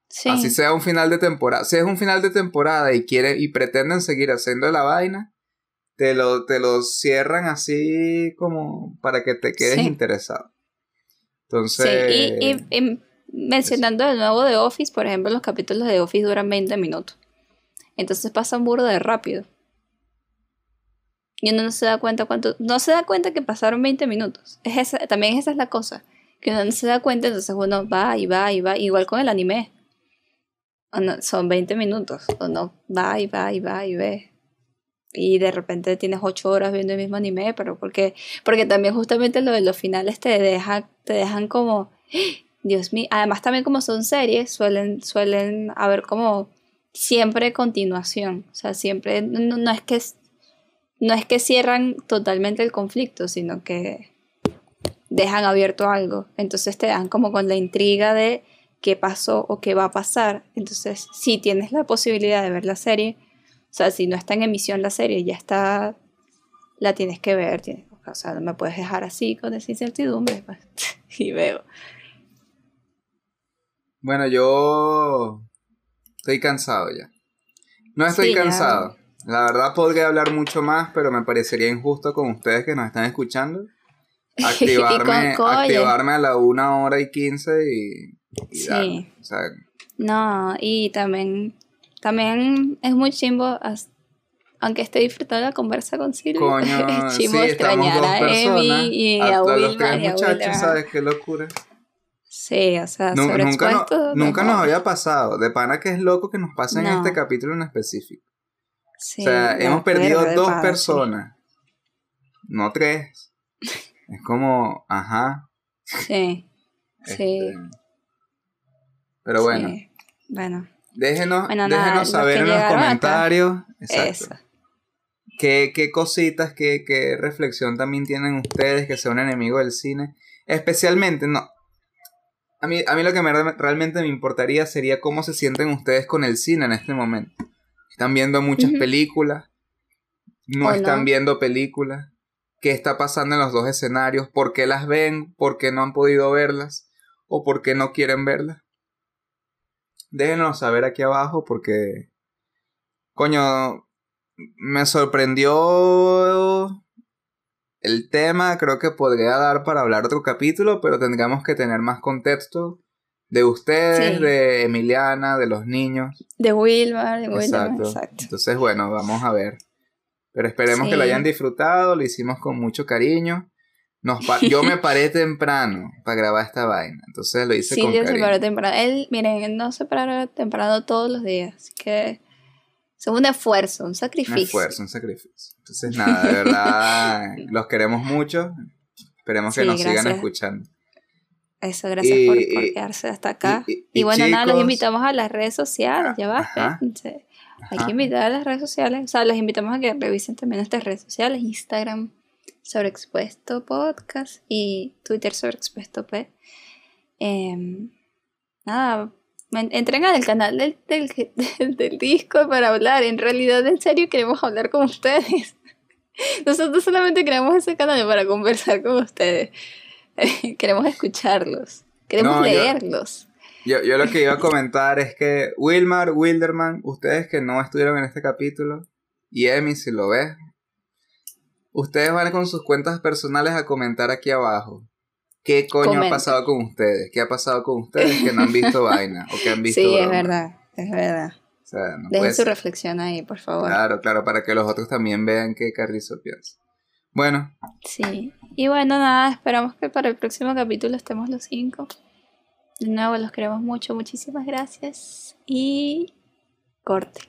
Sí. Así sea un final de temporada. Si es un final de temporada y quiere y pretenden seguir haciendo la vaina, te lo, te lo cierran así como para que te quedes interesado. Entonces. Sí, y mencionando de nuevo de Office, por ejemplo, los capítulos de Office duran 20 minutos. Entonces pasan burro de rápido. Y uno no se da cuenta cuánto. No se da cuenta que pasaron 20 minutos. Es esa, también esa es la cosa. Que uno no se da cuenta, entonces uno va y va y va. Igual con el anime. son 20 minutos. Uno va y va y va y ve. Y de repente tienes 8 horas viendo el mismo anime, pero porque, porque también justamente lo de los finales te, deja, te dejan como Dios mío, además también como son series, suelen, suelen haber como siempre continuación, o sea, siempre, no, es que no es que cierran totalmente el conflicto, sino que dejan abierto algo, entonces te dan como con la intriga de qué pasó o qué va a pasar, entonces si tienes la posibilidad de ver la serie, o sea, si no está en emisión la serie, ya está, la tienes que ver, o sea, no me puedes dejar así con esa incertidumbre, pues, y veo. Bueno, yo estoy cansado ya. No estoy cansado. La verdad podría hablar mucho más, pero me parecería injusto con ustedes que nos están escuchando. Activarme, activarme a la una hora y quince y, sí. o sea, no, y también, también es muy chimbo, aunque esté disfrutando la conversa con Silvia, Coño, es chimbo extrañar a Emi y a, a, los tres muchachos, ¿sabes qué locura? Sí, o sea, nunca, nunca nos había pasado. De pana que es loco que nos pase en este capítulo en específico. o sea, hemos perdido dos personas. No tres. es como, ajá. Sí. sí. Este, pero bueno. Bueno. Déjenos, déjenos saber en los comentarios. Exacto. ¿Qué, qué cositas, qué, qué reflexión también tienen ustedes que sea un enemigo del cine. Especialmente, no, a mí, a mí lo que realmente me importaría sería cómo se sienten ustedes con el cine en este momento. ¿Están viendo muchas películas? ¿No están viendo películas? ¿Qué está pasando en los dos escenarios? ¿Por qué las ven? ¿Por qué no han podido verlas? ¿O por qué no quieren verlas? Déjenos saber aquí abajo porque... Coño, me sorprendió el tema creo que podría dar para hablar otro capítulo, pero tendríamos que tener más contexto de ustedes, de Emiliana, de los niños. De Wilmar, de Wilmar, exacto. Entonces, bueno, vamos a ver. Pero esperemos que lo hayan disfrutado, lo hicimos con mucho cariño. Nos yo me paré temprano para grabar esta vaina, entonces lo hice con cariño. Sí, se paró temprano. Él, miren, él no se paró temprano todos los días, así que es un esfuerzo, un sacrificio. Un esfuerzo, un sacrificio. Entonces, nada, de verdad, los queremos mucho. Esperemos que nos sigan escuchando. Eso, gracias por, quedarse hasta acá. Y, bueno, nada, los invitamos a las redes sociales, ya va, Hay que invitar a las redes sociales. O sea, los invitamos a que revisen también nuestras redes sociales, Instagram sobre Expuesto Podcast y Twitter sobre Expuesto P. Em, nada, entren al canal del, del, del, disco para hablar. En realidad, en serio, queremos hablar con ustedes. Nosotros solamente creamos ese canal para conversar con ustedes. queremos escucharlos. Queremos leerlos. Yo, yo, lo que iba a comentar es que Wilmar, Wilderman, ustedes que no estuvieron en este capítulo, y Emi, si lo ves, ustedes van con sus cuentas personales a comentar aquí abajo. ¿Qué coño ha pasado con ustedes? ¿Qué ha pasado con ustedes que no han visto vaina o que han visto Sí, es verdad, es verdad. Dejen su reflexión ahí, por favor. Claro, claro, para que los otros también vean qué Carrizo piensa. Bueno. Sí. Y bueno, nada, esperamos que para el próximo capítulo estemos los cinco. De nuevo, los queremos mucho. Muchísimas gracias. Y corte.